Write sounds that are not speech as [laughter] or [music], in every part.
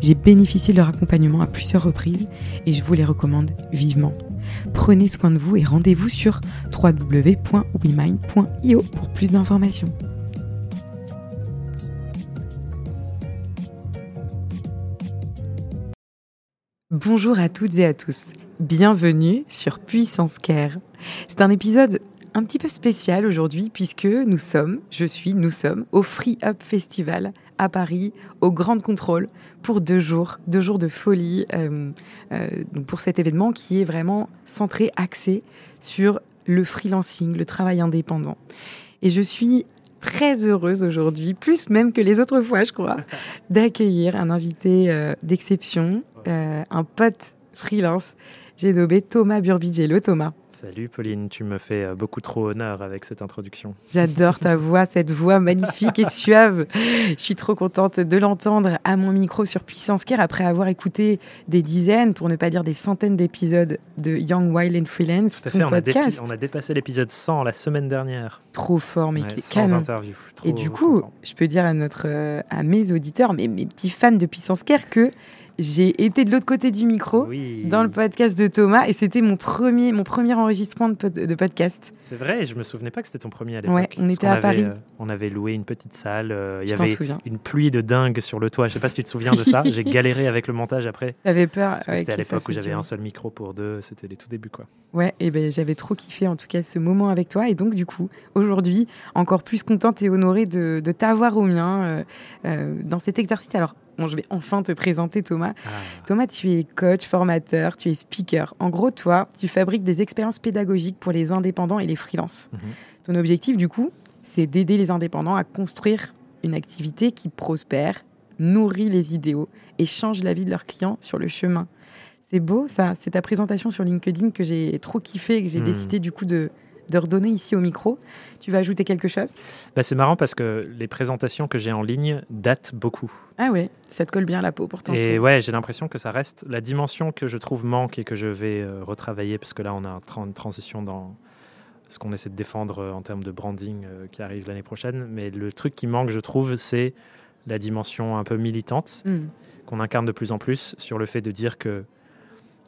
J'ai bénéficié de leur accompagnement à plusieurs reprises et je vous les recommande vivement. Prenez soin de vous et rendez-vous sur www.wemind.io pour plus d'informations. Bonjour à toutes et à tous. Bienvenue sur Puissance Care. C'est un épisode un petit peu spécial aujourd'hui puisque nous sommes, je suis, nous sommes au Free Up Festival à Paris, au Grand Contrôle, pour deux jours, deux jours de folie, euh, euh, pour cet événement qui est vraiment centré, axé sur le freelancing, le travail indépendant. Et je suis très heureuse aujourd'hui, plus même que les autres fois, je crois, [laughs] d'accueillir un invité euh, d'exception, un pote freelance. J'ai nommé Thomas Burbigello. Thomas. Salut Pauline, tu me fais euh, beaucoup trop honneur avec cette introduction. J'adore ta voix, cette voix magnifique et suave. Je suis trop contente de l'entendre à mon micro sur Puissance Care après avoir écouté des dizaines, pour ne pas dire des centaines d'épisodes de Young Wild and Freelance, ton on podcast. A on a dépassé l'épisode 100 la semaine dernière. Trop fort, mais ouais, sans interview. et du coup, je peux dire à, notre, euh, à mes auditeurs, mes, mes petits fans de Puissance Care que j'ai été de l'autre côté du micro dans le podcast de Thomas et c'était mon premier, mon premier enregistrement de, de podcast. C'est vrai, je me souvenais pas que c'était ton premier à l'époque. Ouais, on était à Paris. Euh, on avait loué une petite salle. Euh, il y avait une pluie de dingue sur le toit. Je sais pas si tu te souviens de ça. J'ai [laughs] galéré avec le montage après. J'avais peur. c'était à l'époque où j'avais un seul micro pour deux. C'était les tout débuts quoi. Ouais, et ben j'avais trop kiffé en tout cas ce moment avec toi et donc du coup aujourd'hui encore plus contente et honorée de, de t'avoir au mien euh, euh, dans cet exercice. Alors Bon, je vais enfin te présenter Thomas. Ah. Thomas, tu es coach, formateur, tu es speaker. En gros, toi, tu fabriques des expériences pédagogiques pour les indépendants et les freelances. Mhm. Ton objectif, du coup, c'est d'aider les indépendants à construire une activité qui prospère, nourrit les idéaux et change la vie de leurs clients sur le chemin. C'est beau, ça. C'est ta présentation sur LinkedIn que j'ai trop kiffé et que j'ai mhm. décidé, du coup, de, de redonner ici au micro. Tu vas ajouter quelque chose? Bah, C'est marrant parce que les présentations que j'ai en ligne datent beaucoup. Ah ouais, ça te colle bien la peau pourtant. Et ouais, j'ai l'impression que ça reste la dimension que je trouve manque et que je vais euh, retravailler parce que là, on a une transition dans ce qu'on essaie de défendre euh, en termes de branding euh, qui arrive l'année prochaine. Mais le truc qui manque, je trouve, c'est la dimension un peu militante hmm. qu'on incarne de plus en plus sur le fait de dire que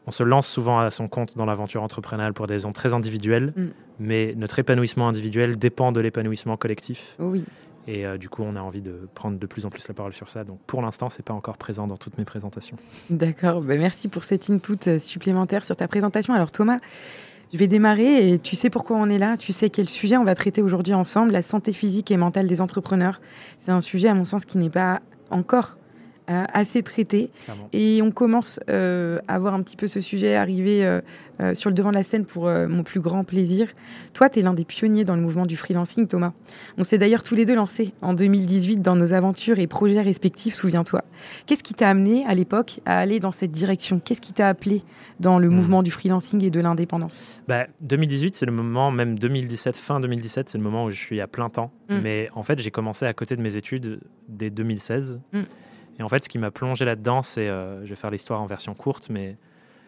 on se lance souvent à son compte dans l'aventure entrepreneuriale pour des raisons très individuelles, mm. mais notre épanouissement individuel dépend de l'épanouissement collectif. Oui. Et euh, du coup, on a envie de prendre de plus en plus la parole sur ça. Donc, pour l'instant, c'est pas encore présent dans toutes mes présentations. D'accord. Ben, merci pour cet input euh, supplémentaire sur ta présentation. Alors, Thomas, je vais démarrer et tu sais pourquoi on est là. Tu sais quel sujet on va traiter aujourd'hui ensemble la santé physique et mentale des entrepreneurs. C'est un sujet, à mon sens, qui n'est pas encore assez traité. Et on commence euh, à voir un petit peu ce sujet arriver euh, sur le devant de la scène pour mon plus grand plaisir. Toi, tu es l'un des pionniers dans le mouvement du freelancing, Thomas. On s'est d'ailleurs tous les deux lancés en 2018 dans nos aventures et projets respectifs, souviens-toi. Qu'est-ce qui t'a amené à l'époque à aller dans cette direction? Qu'est-ce qui t'a appelé dans le hmm. mouvement du freelancing et de l'indépendance? Bah, 2018, c'est le moment, même 2017, fin 2017, c'est le moment où je suis à plein temps. Hmm. Mais en fait, j'ai commencé à côté de mes études dès 2016. Et en fait, ce qui m'a plongé là-dedans, c'est, euh, je vais faire l'histoire en version courte, mais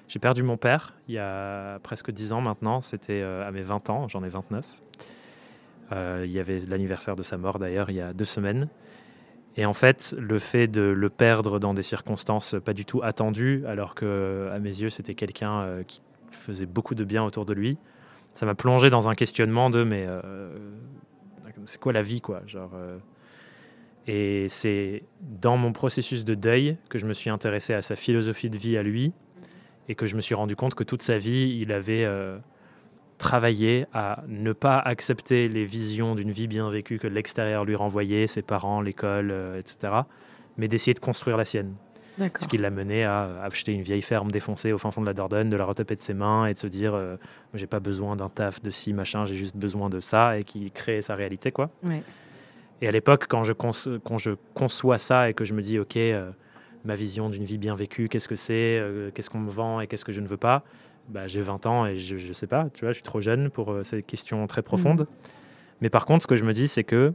j'ai perdu mon père il y a presque 10 ans maintenant. C'était euh, à mes 20 ans, j'en ai 29. Euh, il y avait l'anniversaire de sa mort d'ailleurs il y a deux semaines. Et en fait, le fait de le perdre dans des circonstances pas du tout attendues, alors que à mes yeux c'était quelqu'un qui faisait beaucoup de bien autour de lui, ça m'a plongé dans un questionnement de mais c'est quoi la vie quoi, genre Et c'est dans mon processus de deuil que je me suis intéressé à sa philosophie de vie à lui et que je me suis rendu compte que toute sa vie, il avait euh, travaillé à ne pas accepter les visions d'une vie bien vécue que l'extérieur lui renvoyait, ses parents, l'école, euh, etc., mais d'essayer de construire la sienne. Ce qui l'a mené à acheter une vieille ferme défoncée au fin fond de la Dordogne, de la retaper de ses mains et de se dire euh, j'ai pas besoin d'un taf de ci, machin, j'ai juste besoin de ça et qui crée sa réalité. quoi. Et à l'époque, quand je, quand je conçois ça et que je me dis ok, euh, ma vision d'une vie bien vécue, qu'est-ce que c'est, euh, qu'est-ce qu'on me vend et qu'est-ce que je ne veux pas, bah, j'ai 20 ans et je ne sais pas, tu vois, je suis trop jeune pour ces questions très profondes. Mmh. Mais par contre, ce que je me dis, c'est que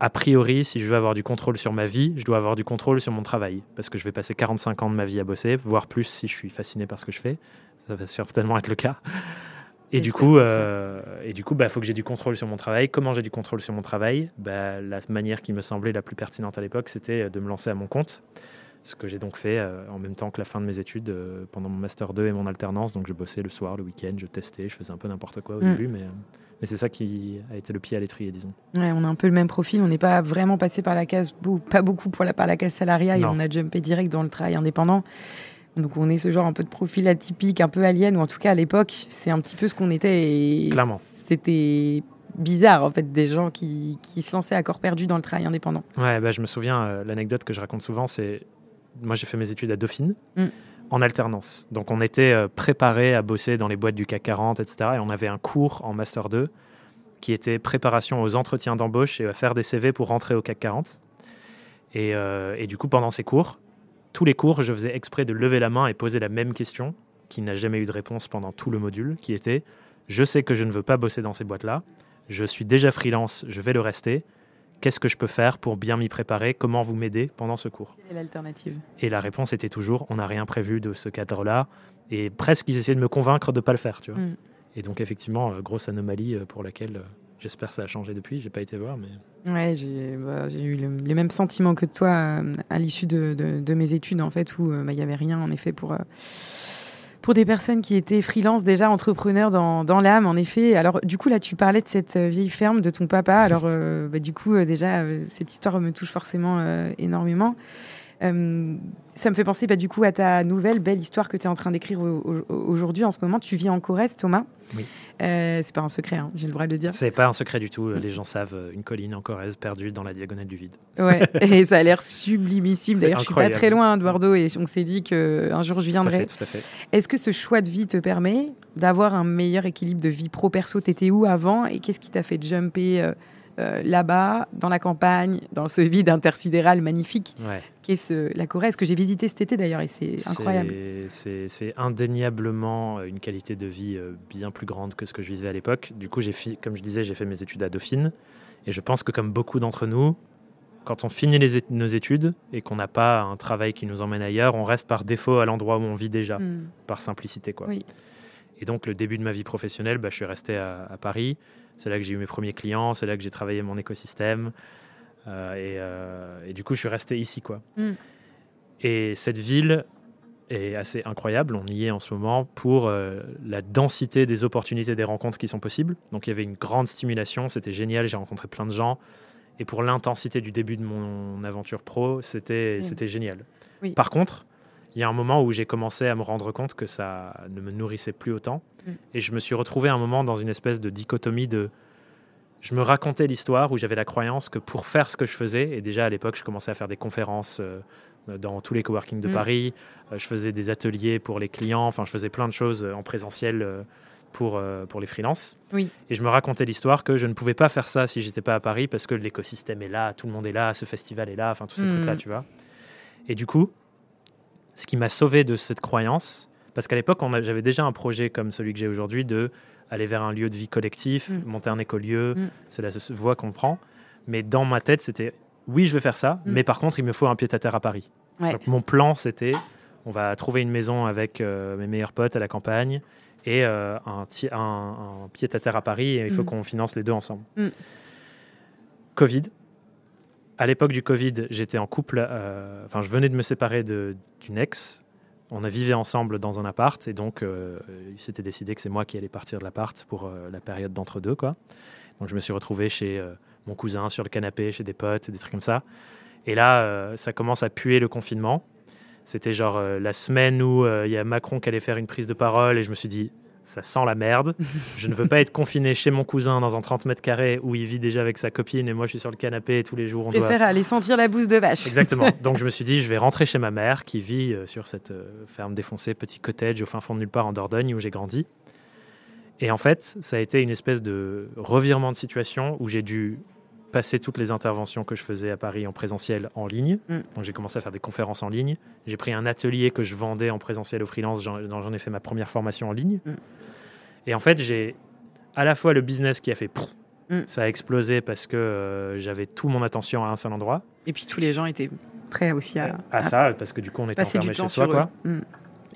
a priori, si je veux avoir du contrôle sur ma vie, je dois avoir du contrôle sur mon travail. Parce que je vais passer 45 ans de ma vie à bosser, voire plus si je suis fasciné par ce que je fais. Ça va certainement être le cas. Et du, coup, euh, et du coup, il bah, faut que j'ai du contrôle sur mon travail. Comment j'ai du contrôle sur mon travail? Bah, La manière qui me semblait la plus pertinente à l'époque, c'était de me lancer à mon compte. Ce que j'ai donc fait euh, en même temps que la fin de mes études euh, pendant mon Master 2 et mon alternance. Donc je bossais le soir, le week-end, je testais, je faisais un peu n'importe quoi au mm. début. Mais, mais c'est ça qui a été le pied à l'étrier, disons. Ouais, on a un peu le même profil. On n'est pas vraiment passé par la case, pas beaucoup pour la, par la case salariale et on a jumpé direct dans le travail indépendant. Donc on est ce genre un peu de profil atypique, un peu alien, ou en tout cas à l'époque, c'est un petit peu ce qu'on était. Clairement. C'était bizarre en fait des gens qui, qui, se lançaient à corps perdu dans le travail indépendant. Ouais, bah, je me souviens, euh, l'anecdote que je raconte souvent, c'est moi j'ai fait mes études à Dauphine. Mm en alternance. Donc on était euh, préparé à bosser dans les boîtes du CAC 40, etc. Et on avait un cours en Master 2 qui était préparation aux entretiens d'embauche et à faire des CV pour rentrer au CAC 40. Euh, et, du coup, pendant ces cours, tous les cours, je faisais exprès de lever la main et poser la même question, qui n'a jamais eu de réponse pendant tout le module, qui était Je sais que je ne veux pas bosser dans ces boîtes-là, je suis déjà freelance, je vais le rester, qu'est-ce que je peux faire pour bien m'y préparer Comment vous m'aider pendant ce cours? Quelle est l'alternative? Et la réponse était toujours on n'a rien prévu de ce cadre-là. Et presque, ils essayaient de me convaire de ne pas le faire. Tu vois mm. Et donc, effectivement, euh, grosse anomalie euh, pour laquelle euh, j'espère que ça a changé depuis. J'ai pas été voir, mais. Ouais, j'ai bah, eu le, les mêmes sentiments que toi à l'issue de, mes études, en fait, où bah, il n'y avait rien, en effet, pour pour des personnes qui étaient freelance déjà entrepreneurs dans, dans l'âme, en effet. Alors, du coup, là, tu parlais de cette euh, vieille ferme de ton papa. Alors, euh, bah, du coup, euh, déjà, cette histoire me touche forcément énormément. Euh, ça me fait penser bah, du coup à ta nouvelle belle histoire que tu es en train d'écrire aujourd'hui. En ce moment, tu vis en Corrèze, Thomas. Oui. Euh, c'est pas un secret, hein, j'ai le droit de le dire. C'est pas un secret du tout. Les gens savent euh, une colline en Corrèze perdue dans la diagonale du vide. Ouais, [laughs] et ça a l'air sublimissime. D'ailleurs, je suis pas très loin de Bordeaux et on s'est dit qu'un jour je viendrai. Tout à fait. Est-ce que ce choix de vie te permet d'avoir un meilleur équilibre de vie pro-perso T'étais où avant et qu'est-ce qui t'a fait jumper euh, là-bas, dans la campagne, dans ce vide intersidéral magnifique? Qui est ce, la que j'ai visité cet été d'ailleurs, et c'est incroyable. C'est indéniablement une qualité de vie euh, bien plus grande que ce que je vivais à l'époque. Du coup, comme je disais, j'ai fait mes études à Dauphine, et je pense que comme beaucoup d'entre nous, quand on finit les nos études et qu'on n'a pas un travail qui nous emmène ailleurs, on reste par défaut à l'endroit où on vit déjà, hmm. par simplicité. Quoi. Et donc, le début de ma vie professionnelle, bah, je suis resté à, à Paris. C'est là que j'ai eu mes premiers clients, c'est là que j'ai travaillé mon écosystème. Euh, euh, et, du coup, je suis resté ici. quoi. Mm. Et cette ville est assez incroyable. On y est en ce moment pour euh, la densité des opportunités, des rencontres qui sont possibles. Donc, il y avait une grande stimulation. C'était génial. J'ai rencontré plein de gens. Et pour l'intensité du début de mon aventure pro, c'était c'était génial. Par contre, il y a un moment où j'ai commencé à me rendre compte que ça ne me nourrissait plus autant. Mm. Et je me suis retrouvé un moment dans une espèce de dichotomie de... Je me racontais l'histoire où j'avais la croyance que pour faire ce que je faisais, et déjà à l'époque, je commençais à faire des conférences euh, dans tous les coworking de mm. Paris, euh, je faisais des ateliers pour les clients, enfin, je faisais plein de choses euh, en présentiel pour, pour les freelances. Oui. Et je me racontais l'histoire que je ne pouvais pas faire ça si j'étais pas à Paris parce que l'écosystème est là, tout le monde est là, ce festival est là, enfin, tous ces mm. trucs-là, tu vois. Et du coup, ce qui m'a sauvé de cette croyance, parce qu'à l'époque, j'avais déjà un projet comme celui que j'ai aujourd'hui de aller vers un lieu de vie collectif, mm. monter un écolieu, mm. c'est la voie qu'on prend. Mais dans ma tête, c'était oui, je vais faire ça, mm. mais par contre, il me faut un pied-à-terre à Paris. Donc, mon plan, c'était on va trouver une maison avec euh, mes meilleurs potes à la campagne et euh, un, un pied-à-terre à Paris, et il faut qu'on finance les deux ensemble. Covid, à l'époque du Covid, j'étais en couple, euh, enfin, je venais de me séparer d'une ex. On a vécu ensemble dans un appart et donc euh, il s'était décidé que c'est moi qui allais partir de l'appart pour euh, la période d'entre-deux. quoi. Donc je me suis retrouvé chez mon cousin sur le canapé chez des potes, des trucs comme ça. Et là, ça commence à puer le confinement. C'était genre la semaine où il y a Macron qui allait faire une prise de parole et je me suis dit, ça sent la merde. [laughs] Je ne veux pas être confiné chez mon cousin dans un 30 mètres carrés où il vit déjà avec sa copine et moi je suis sur le canapé tous les jours. On je préfère aller sentir la bouse de vache. Exactement. [laughs] Donc je me suis dit, je vais rentrer chez ma mère qui vit euh, sur cette euh, ferme défoncée, petit cottage au fin fond de nulle part en Dordogne où j'ai grandi. Et en fait, ça a été une espèce de revirement de situation où j'ai dû passer toutes les interventions que je faisais à Paris en présentiel en ligne. Mm. Donc j'ai commencé à faire des conférences en ligne. J'ai pris un atelier que je vendais en présentiel au freelance. J'en ai fait ma première formation en ligne. Mm. Et en fait, j'ai à la fois le business qui a fait mm. ça a explosé parce que euh, j'avais tout mon attention à un seul endroit. Et puis tous les gens étaient prêts aussi à, à, ça parce que du coup on était enfermés chez soi quoi.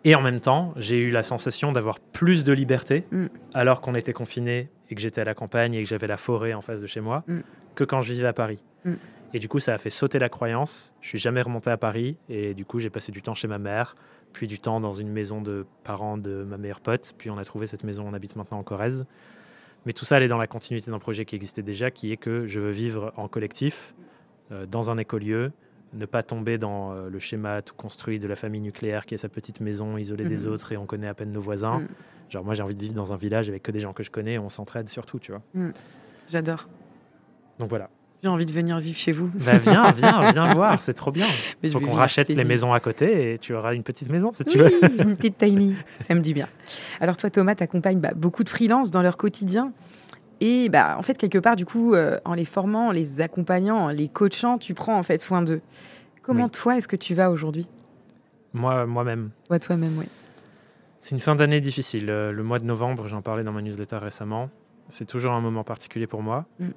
Et en même temps, j'ai eu la sensation d'avoir plus de liberté alors qu'on était confiné et que j'étais à la campagne et que j'avais la forêt en face de chez moi que quand je vivais à Paris. Mm. Et du coup, ça a fait sauter la croyance. Je suis jamais remonté à Paris et du coup, j'ai passé du temps chez ma mère, puis du temps dans une maison de parents de ma meilleure pote. Puis on a trouvé cette maison, on habite maintenant en Corrèze. Mais tout ça, elle est dans la continuité d'un projet qui existait déjà, qui est que je veux vivre en collectif, euh, dans un écolieu, ne pas tomber dans euh, le schéma tout construit de la famille nucléaire qui a sa petite maison isolée des mm-hmm. autres et on connaît à peine nos voisins. Mm. Genre moi j'ai envie de vivre dans un village avec que des gens que je connais et on s'entraide surtout, tu vois. Mm. J'adore. Donc voilà. J'ai envie de venir vivre chez vous. Bah viens, [laughs] viens, viens voir, c'est trop bien. Il faut qu'on rachète les maisons à côté et tu auras une petite maison si tu veux. une [laughs] petite tiny, ça me dit bien. Alors toi Thomas, tu accompagnes bah, beaucoup de freelances dans leur quotidien. Et bah, en fait, quelque part, du coup, euh, en les formant, en les accompagnant, en les coachant, tu prends en fait soin d'eux. Comment toi, est-ce que tu vas aujourd'hui? Moi, moi-même. Toi, toi-même, oui. C'est une fin d'année difficile. Euh, le mois de novembre, j'en parlais dans ma newsletter récemment. C'est toujours un moment particulier pour moi. Mm.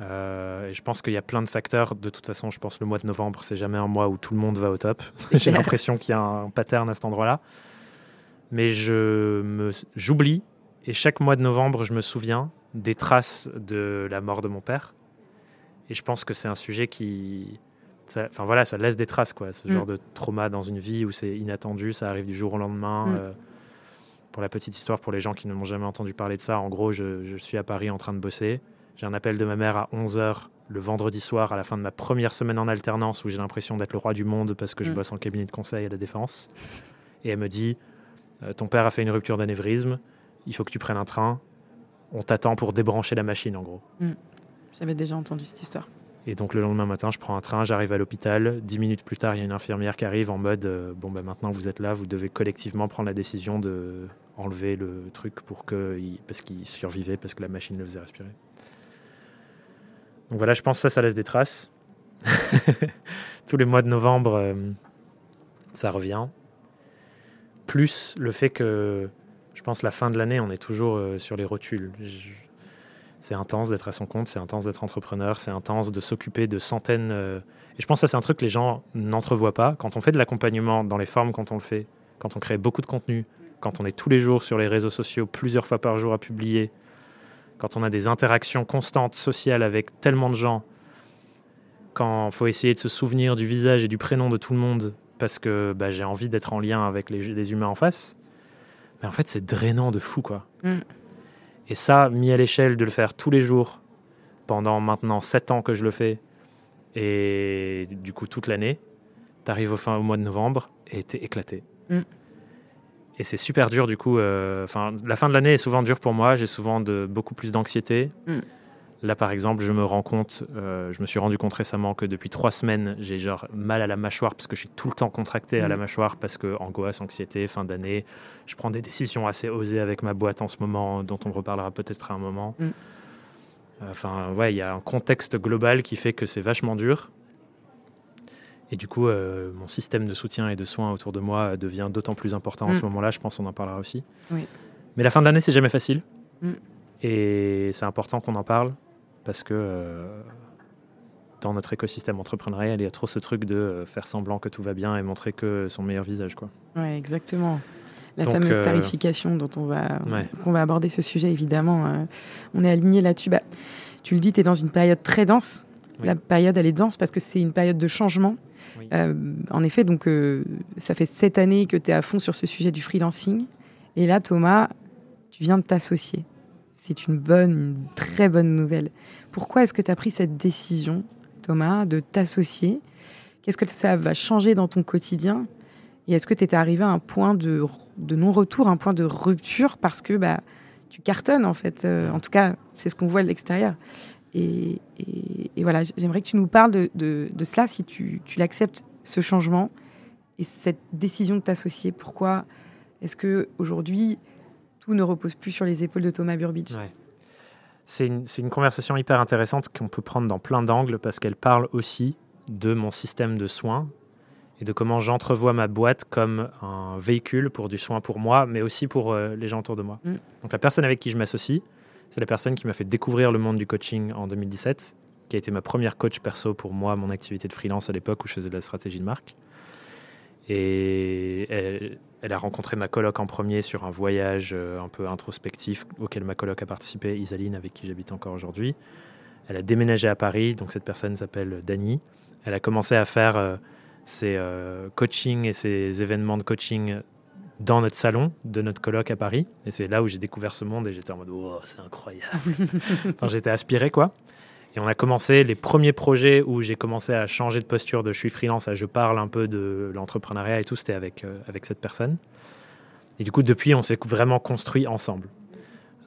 Euh, et je pense qu'il y a plein de facteurs. De toute façon, je pense que le mois de novembre, c'est jamais un mois où tout le monde va au top. [laughs] J'ai l'impression qu'il y a un pattern à cet endroit-là. Mais je j'oublie et chaque mois de novembre, je me souviens des traces de la mort de mon père. Et je pense que c'est un sujet qui, enfin voilà, ça laisse des traces quoi. Ce mm. genre de trauma dans une vie où c'est inattendu, ça arrive du jour au lendemain. Mm. Euh, pour la petite histoire, pour les gens qui ne m'ont jamais entendu parler de ça, en gros, je, je suis à Paris en train de bosser. J'ai un appel de ma mère à 11h le vendredi soir à la fin de ma première semaine en alternance où j'ai l'impression d'être le roi du monde parce que je mm. bosse en cabinet de conseil à la défense. Et elle me dit euh, Ton père a fait une rupture d'anévrisme, il faut que tu prennes un train, on t'attend pour débrancher la machine en gros. Mm. J'avais déjà entendu cette histoire. Et donc le lendemain matin, je prends un train, j'arrive à l'hôpital. Dix minutes plus tard, il y a une infirmière qui arrive en mode euh, Bon, ben maintenant vous êtes là, vous devez collectivement prendre la décision de enlever le truc pour que, parce qu'il survivait, parce que la machine le faisait respirer. Donc voilà, je pense que ça, ça laisse des traces. [laughs] Tous les mois de novembre, euh, ça revient. Plus le fait que, je pense, la fin de l'année, on est toujours euh, sur les rotules. C'est intense d'être à son compte, c'est intense d'être entrepreneur, c'est intense de s'occuper de centaines. Euh, et je pense que ça, c'est un truc que les gens n'entrevoient pas. Quand on fait de l'accompagnement dans les formes, quand on le fait, quand on crée beaucoup de contenu, quand on est tous les jours sur les réseaux sociaux, plusieurs fois par jour à publier, quand on a des interactions constantes sociales avec tellement de gens, quand il faut essayer de se souvenir du visage et du prénom de tout le monde parce que bah, j'ai envie d'être en lien avec les, humains en face, mais en fait c'est drainant de fou quoi. Mm. Et ça, mis à l'échelle de le faire tous les jours, pendant maintenant 7 ans que je le fais, et du coup toute l'année, t'arrives au fin au mois de novembre et t'es éclaté. Mm. Et c'est super dur du coup. Euh, enfin, la fin de l'année est souvent dure pour moi. J'ai souvent de, beaucoup plus d'anxiété. Mm. Là, par exemple, je me rends compte, euh, je me suis rendu compte récemment que depuis trois semaines, j'ai genre mal à la mâchoire parce que je suis tout le temps contracté à la mm. mâchoire parce que angoisse, anxiété, fin d'année. Je prends des décisions assez osées avec ma boîte en ce moment, dont on reparlera peut-être à un moment. Mm. Enfin, ouais, il y a un contexte global qui fait que c'est vachement dur. Et du coup, euh, mon système de soutien et de soins autour de moi devient d'autant plus important en ce mm. moment-là. Je pense qu'on en parlera aussi. Mais la fin de l'année, c'est jamais facile. Mm. Et c'est important qu'on en parle parce que euh, dans notre écosystème entrepreneurial, il y a trop ce truc de euh, faire semblant que tout va bien et montrer que son meilleur visage. Quoi. Ouais, exactement. La fameuse tarification dont on va, on va aborder ce sujet, évidemment. on est aligné là-dessus. Bah, tu le dis, tu es dans une période très dense. La période, elle est dense parce que c'est une période de changement. Euh, en effet, donc, euh, ça fait sept années que tu es à fond sur ce sujet du freelancing. Et là, Thomas, tu viens de t'associer. c'est une bonne, une très bonne nouvelle. Pourquoi est-ce que tu as pris cette décision, Thomas, de t'associer? Qu'est-ce que ça va changer dans ton quotidien? Et est-ce que tu étais arrivé à un point de, de non-retour, un point de rupture parce que bah, tu cartonnes en fait? Euh, En tout cas, c'est ce qu'on voit de l'extérieur. Et, voilà, j'aimerais que tu nous parles de, de, cela, si tu, tu l'acceptes, ce changement et cette décision de t'associer. Pourquoi est-ce que aujourd'hui tout ne repose plus sur les épaules de Thomas Burbidge? C'est une, une, conversation hyper intéressante qu'on peut prendre dans plein d'angles parce qu'elle parle aussi de mon système de soins et de comment j'entrevois ma boîte comme un véhicule pour du soin pour moi, mais aussi pour euh, les gens autour de moi. Mm. Donc la personne avec qui je m'associe, c'est la personne qui m'a fait découvrir le monde du coaching en 2017, qui a été ma première coach perso pour moi, mon activité de freelance à l'époque où je faisais de la stratégie de marque. Et elle, a rencontré ma coloc en premier sur un voyage euh, un peu introspectif auquel ma coloc a participé, Isaline, avec qui j'habite encore aujourd'hui. Elle a déménagé à Paris, donc cette personne s'appelle Dani. Elle a commencé à faire euh, ses euh, coachings et ses événements de coaching dans notre salon de notre colloque à Paris. Et c'est là où j'ai découvert ce monde et j'étais en mode, oh, c'est incroyable. [laughs] enfin, j'étais aspiré, quoi. Et on a commencé les premiers projets où j'ai commencé à changer de posture de je suis freelance à je parle un peu de l'entrepreneuriat et tout, c'était avec, euh, avec cette personne. Et du coup, depuis, on s'est vraiment construit ensemble.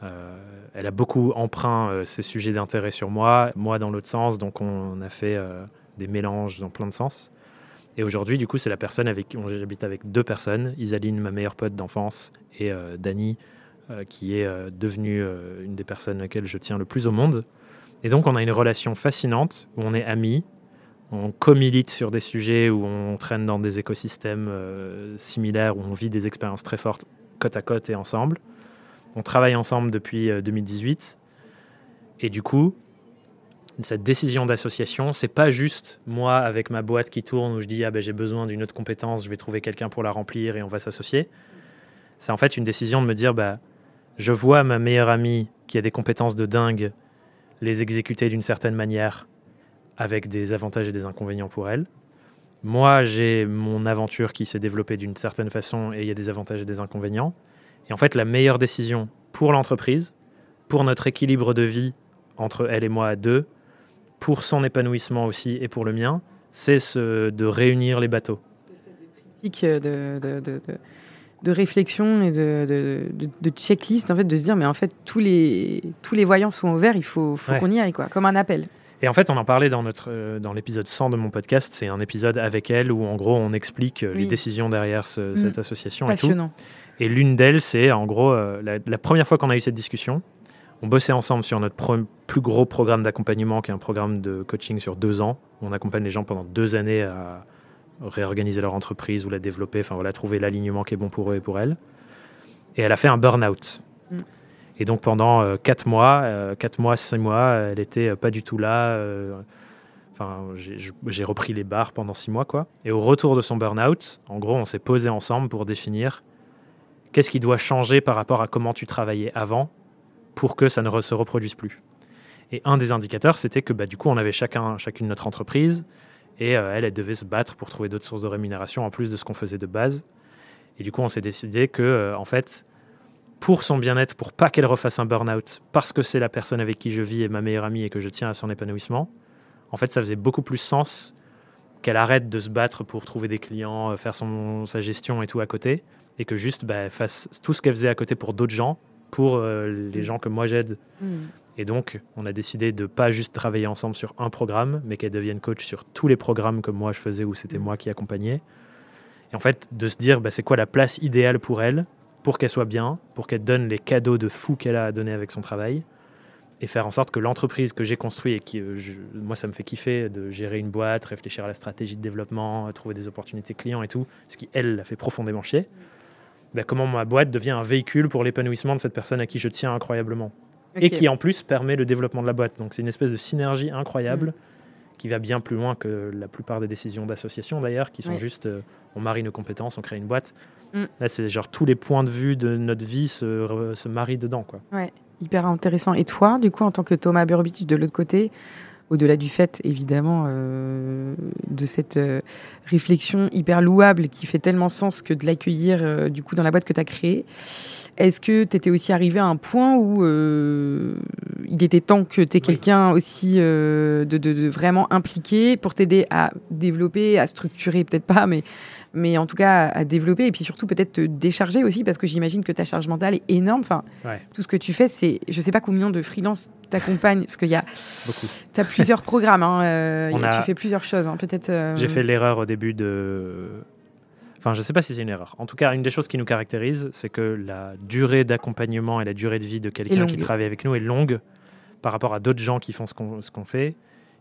Euh, elle a beaucoup emprunt ses sujets d'intérêt sur moi, moi dans l'autre sens, donc on a fait des mélanges dans plein de sens. Et aujourd'hui, du coup, c'est la personne avec qui j'habite avec deux personnes, Isaline, ma meilleure pote d'enfance, et euh, Dani, euh, qui est euh, devenue une des personnes auxquelles je tiens le plus au monde. Et donc, on a une relation fascinante où on est amis, on co-milite sur des sujets où on traîne dans des écosystèmes similaires, où on vit des expériences très fortes côte à côte et ensemble. On travaille ensemble depuis 2018. Et du coup, cette décision d'association, c'est pas juste moi avec ma boîte qui tourne où je dis ah ben j'ai besoin d'une autre compétence, je vais trouver quelqu'un pour la remplir et on va s'associer. C'est en fait une décision de me dire bah je vois ma meilleure amie qui a des compétences de dingue les exécuter d'une certaine manière avec des avantages et des inconvénients pour elle. Moi, j'ai mon aventure qui s'est développée d'une certaine façon et il y a des avantages et des inconvénients. Et en fait, la meilleure décision pour l'entreprise, pour notre équilibre de vie entre elle et moi à deux, pour son épanouissement aussi et pour le mien, c'est ce, de réunir les bateaux. de, de, de, de, réflexion et de, de, checklist, en fait, de se dire, mais en fait, tous les, tous les voyants sont ouverts, il faut, faut qu'on y aille, quoi, comme un appel. Et en fait, on en parlait dans, notre, euh, dans l'épisode 100 de mon podcast. C'est un épisode avec elle où, en gros, on explique euh, les décisions derrière mm. cette association. Passionnant. Et, et l'une d'elles, c'est, en gros, euh, la, première fois qu'on a eu cette discussion, on bossait ensemble sur notre plus gros programme d'accompagnement, qui est un programme de coaching sur deux ans. On accompagne les gens pendant deux années à réorganiser leur entreprise ou la développer, enfin voilà, trouver l'alignement qui est bon pour eux et pour elles. Et elle a fait un burn-out. Mm. Et donc pendant euh, quatre mois, euh, quatre mois, six mois, elle était euh, pas du tout là. Enfin, j'ai repris les bars pendant six mois, quoi. Et au retour de son burn-out, en gros, on s'est posé ensemble pour définir qu'est-ce qui doit changer par rapport à comment tu travaillais avant pour que ça ne se reproduise plus. Et un des indicateurs, c'était que bah, du coup, on avait chacun, chacune notre entreprise, et euh, elle, elle devait se battre pour trouver d'autres sources de rémunération en plus de ce qu'on faisait de base. Et du coup, on s'est décidé que, euh, en fait, pour son bien-être, pour pas qu'elle refasse un burn-out, parce que c'est la personne avec qui je vis et ma meilleure amie et que je tiens à son épanouissement, en fait, ça faisait beaucoup plus sens qu'elle arrête de se battre pour trouver des clients, euh, faire son, sa gestion et tout à côté, et que juste bah, fasse tout ce qu'elle faisait à côté pour d'autres gens pour euh, les mm. gens que moi j'aide. Mm. Et donc, on a décidé de pas juste travailler ensemble sur un programme, mais qu'elle devienne coach sur tous les programmes que moi je faisais où c'était mm. moi qui accompagnais. Et en fait, de se dire, bah, c'est quoi la place idéale pour elle, pour qu'elle soit bien, pour qu'elle donne les cadeaux de fou qu'elle a à donner avec son travail, et faire en sorte que l'entreprise que j'ai construite et qui, euh, moi, ça me fait kiffer de gérer une boîte, réfléchir à la stratégie de développement, trouver des opportunités clients et tout, ce qui, elle, la fait profondément chier. Bah, comment ma boîte devient un véhicule pour l'épanouissement de cette personne à qui je tiens incroyablement. Et qui en plus permet le développement de la boîte. Donc c'est une espèce de synergie incroyable mm. qui va bien plus loin que la plupart des décisions d'association d'ailleurs, qui sont juste euh, on marie nos compétences, on crée une boîte. Mm. Là c'est genre tous les points de vue de notre vie se, marient dedans. Quoi. Ouais, hyper intéressant. Et toi, du coup, en tant que Thomas Burbidge de l'autre côté, au-delà du fait, évidemment, euh, de cette euh, réflexion hyper louable qui fait tellement sens que de l'accueillir euh, du coup dans la boîte que tu as créée, est-ce que tu étais aussi arrivé à un point où il était temps que tu aies quelqu'un aussi de, de, vraiment impliqué pour t'aider à développer, à structurer, peut-être pas, mais mais en tout cas à développer et puis surtout peut-être te décharger aussi parce que j'imagine que ta charge mentale est énorme. Enfin, tout ce que tu fais, c'est, je sais pas combien de freelance t'accompagnent parce qu'il y a, tu as plusieurs [laughs] programmes, hein, euh, tu fais plusieurs choses, hein, peut-être. Euh, J'ai fait l'erreur au début de. Enfin, je ne sais pas si c'est une erreur. En tout cas, une des choses qui nous caractérise, c'est que la durée d'accompagnement et la durée de vie de quelqu'un qui travaille avec nous est longue par rapport à d'autres gens qui font ce qu'on fait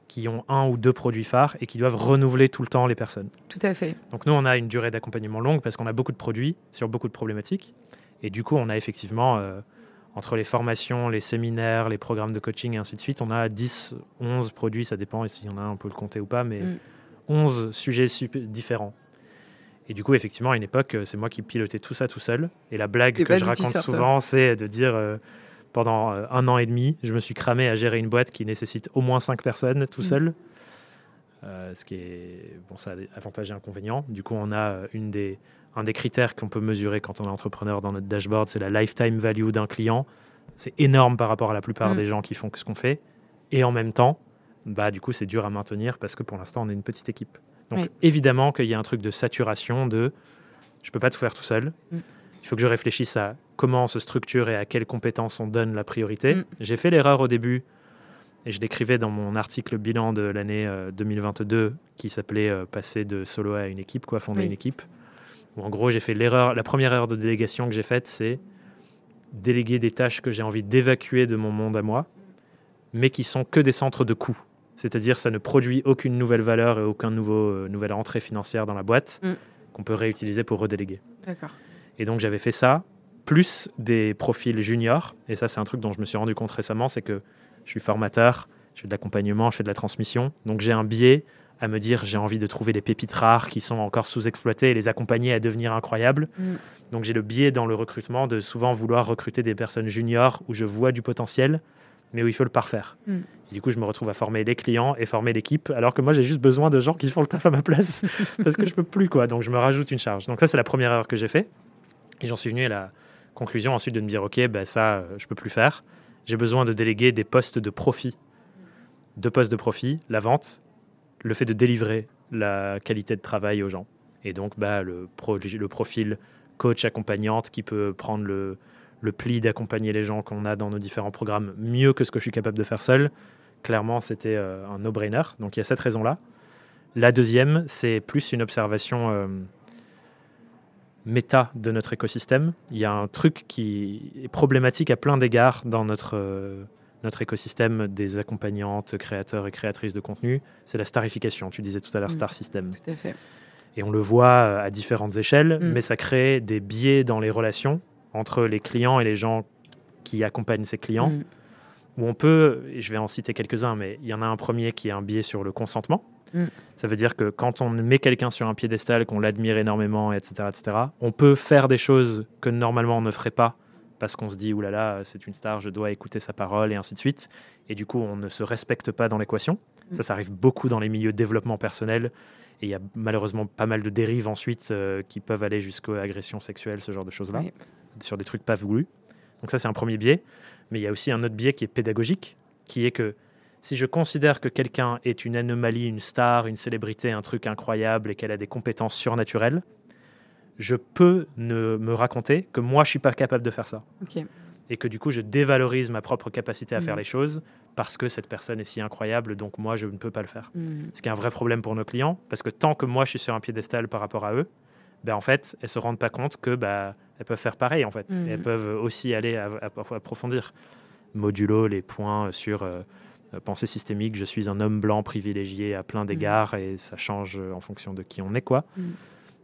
qui ont un ou deux produits phares et qui doivent renouveler tout le temps les personnes. Tout à fait. Donc nous, on a une durée d'accompagnement longue parce qu'on a beaucoup de produits sur beaucoup de problématiques. Et du coup, on a effectivement, euh, entre les formations, les séminaires, les programmes de coaching et ainsi de suite, on a 10, 11 produits, ça dépend s'il y en a un, on peut le compter ou pas, mais 11 mm. sujets différents. Et du coup, effectivement, à une époque, c'est moi qui pilotais tout ça tout seul. Et la blague que je raconte souvent, c'est de dire... Euh, pendant euh, un an et demi, je me suis cramé à gérer une boîte qui nécessite au moins cinq personnes tout mm. seul. Euh, ce qui est bon, ça a avantages et inconvénients. Du coup, on a euh, une des, un des critères qu'on peut mesurer quand on est entrepreneur dans notre dashboard, c'est la lifetime value d'un client. C'est énorme par rapport à la plupart mm. des gens qui font ce qu'on fait. Et en même temps, bah, du coup, c'est dur à maintenir parce que pour l'instant, on est une petite équipe. Donc, évidemment qu'il y a un truc de saturation de je peux pas tout faire tout seul. Mm. Il faut que je réfléchisse à comment on se structure et à quelles compétences on donne la priorité. Mm. J'ai fait l'erreur au début, et je l'écrivais dans mon article bilan de l'année 2022 euh, qui s'appelait euh, Passer de solo à une équipe, quoi, fonder une équipe. Où en gros, j'ai fait l'erreur, la première erreur de délégation que j'ai faite, c'est déléguer des tâches que j'ai envie d'évacuer de mon monde à moi, mais qui sont que des centres de coûts. C'est-à-dire, ça ne produit aucune nouvelle valeur et aucune nouveau, euh, nouvelle entrée financière dans la boîte mm. qu'on peut réutiliser pour redéléguer. D'accord. Et donc, j'avais fait ça plus des profils juniors. Et ça, c'est un truc dont je me suis rendu compte récemment, c'est que je suis formateur, je fais de l'accompagnement, je fais de la transmission. Donc j'ai un biais à me dire j'ai envie de trouver des pépites rares qui sont encore sous-exploitées et les accompagner à devenir incroyables. Mm. Donc j'ai le biais dans le recrutement de souvent vouloir recruter des personnes juniors où je vois du potentiel, mais où il faut le parfaire. Mm. du coup, je me retrouve à former les clients et former l'équipe, alors que moi j'ai juste besoin de gens qui font le taf à ma place [laughs] parce que je peux plus quoi. Donc je me rajoute une charge. Donc ça c'est la première erreur que j'ai fait. Et j'en suis venu à la conclusion ensuite de me dire, OK, ben ça, euh, je peux plus faire. J'ai besoin de déléguer des postes de profit. Deux postes de profit, la vente, le fait de délivrer la qualité de travail aux gens. Et donc, bah, le, le profil coach accompagnante qui peut prendre le, le pli d'accompagner les gens qu'on a dans nos différents programmes mieux que ce que je suis capable de faire seul. Clairement, c'était euh, un no-brainer. Donc, il y a cette raison-là. La deuxième, c'est plus une observation euh, méta de notre écosystème. Il y a un truc qui est problématique à plein d'égards dans notre, euh, notre écosystème des accompagnantes, créateurs et créatrices de contenu, c'est la starification. Tu disais tout à l'heure mm. star system. Tout à fait. Et on le voit euh, à différentes échelles, mm. mais ça crée des biais dans les relations entre les clients et les gens qui accompagnent ces clients. Mm. Où on peut, et je vais en citer quelques-uns, mais il y en a un premier qui est un biais sur le consentement. Mm. Ça veut dire que quand on met quelqu'un sur un piédestal, qu'on l'admire énormément, etc., etc., on peut faire des choses que normalement on ne ferait pas parce qu'on se dit, oulala, c'est une star, je dois écouter sa parole, et ainsi de suite. Et du coup, on ne se respecte pas dans l'équation. Mm. Ça, ça arrive beaucoup dans les milieux de développement personnel. Et il y a malheureusement pas mal de dérives ensuite euh, qui peuvent aller jusqu'aux agressions sexuelles, ce genre de choses-là, sur des trucs pas voulus. Donc ça, c'est un premier biais. Mais il y a aussi un autre biais qui est pédagogique, qui est que si je considère que quelqu'un est une anomalie, une star, une célébrité, un truc incroyable et qu'elle a des compétences surnaturelles, je peux ne me raconter que moi, je suis pas capable de faire ça. Et que du coup, je dévalorise ma propre capacité à faire mm. les choses parce que cette personne est si incroyable, donc moi, je ne peux pas le faire. Mm. Ce qui est un vrai problème pour nos clients, parce que tant que moi, je suis sur un piédestal par rapport à eux, ben, en fait, elles se rendent pas compte que ben, elles peuvent faire pareil, en fait. Mm. elles peuvent aussi aller à, approfondir modulo les points sur... Euh, pensée systémique, je suis un homme blanc privilégié à plein d'égards mm. et ça change en fonction de qui on est, quoi. Mm.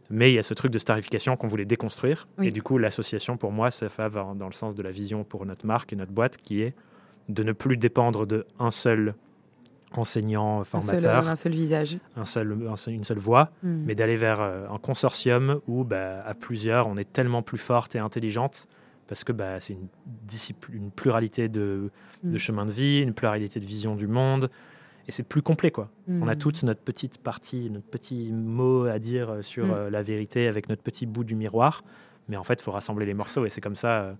Mais il y a ce truc de starification qu'on voulait déconstruire. Et du coup, l'association, pour moi, ça va dans le sens de la vision pour notre marque et notre boîte, qui est de ne plus dépendre d'un seul enseignant, formateur. Un seul, visage. Un seul, une seule voix, mm. mais d'aller vers euh, un consortium où, bah, à plusieurs, on est tellement plus forte et intelligente parce que bah, c'est une, une pluralité de, de mm. chemins de vie, une pluralité de vision du monde. et c'est plus complet quoi. On a Hmm. toute notre petite partie, notre petit mot à dire euh, sur Mm. euh, la vérité avec notre petit bout du miroir, mais en fait, il faut rassembler les morceaux et c'est comme ça euh,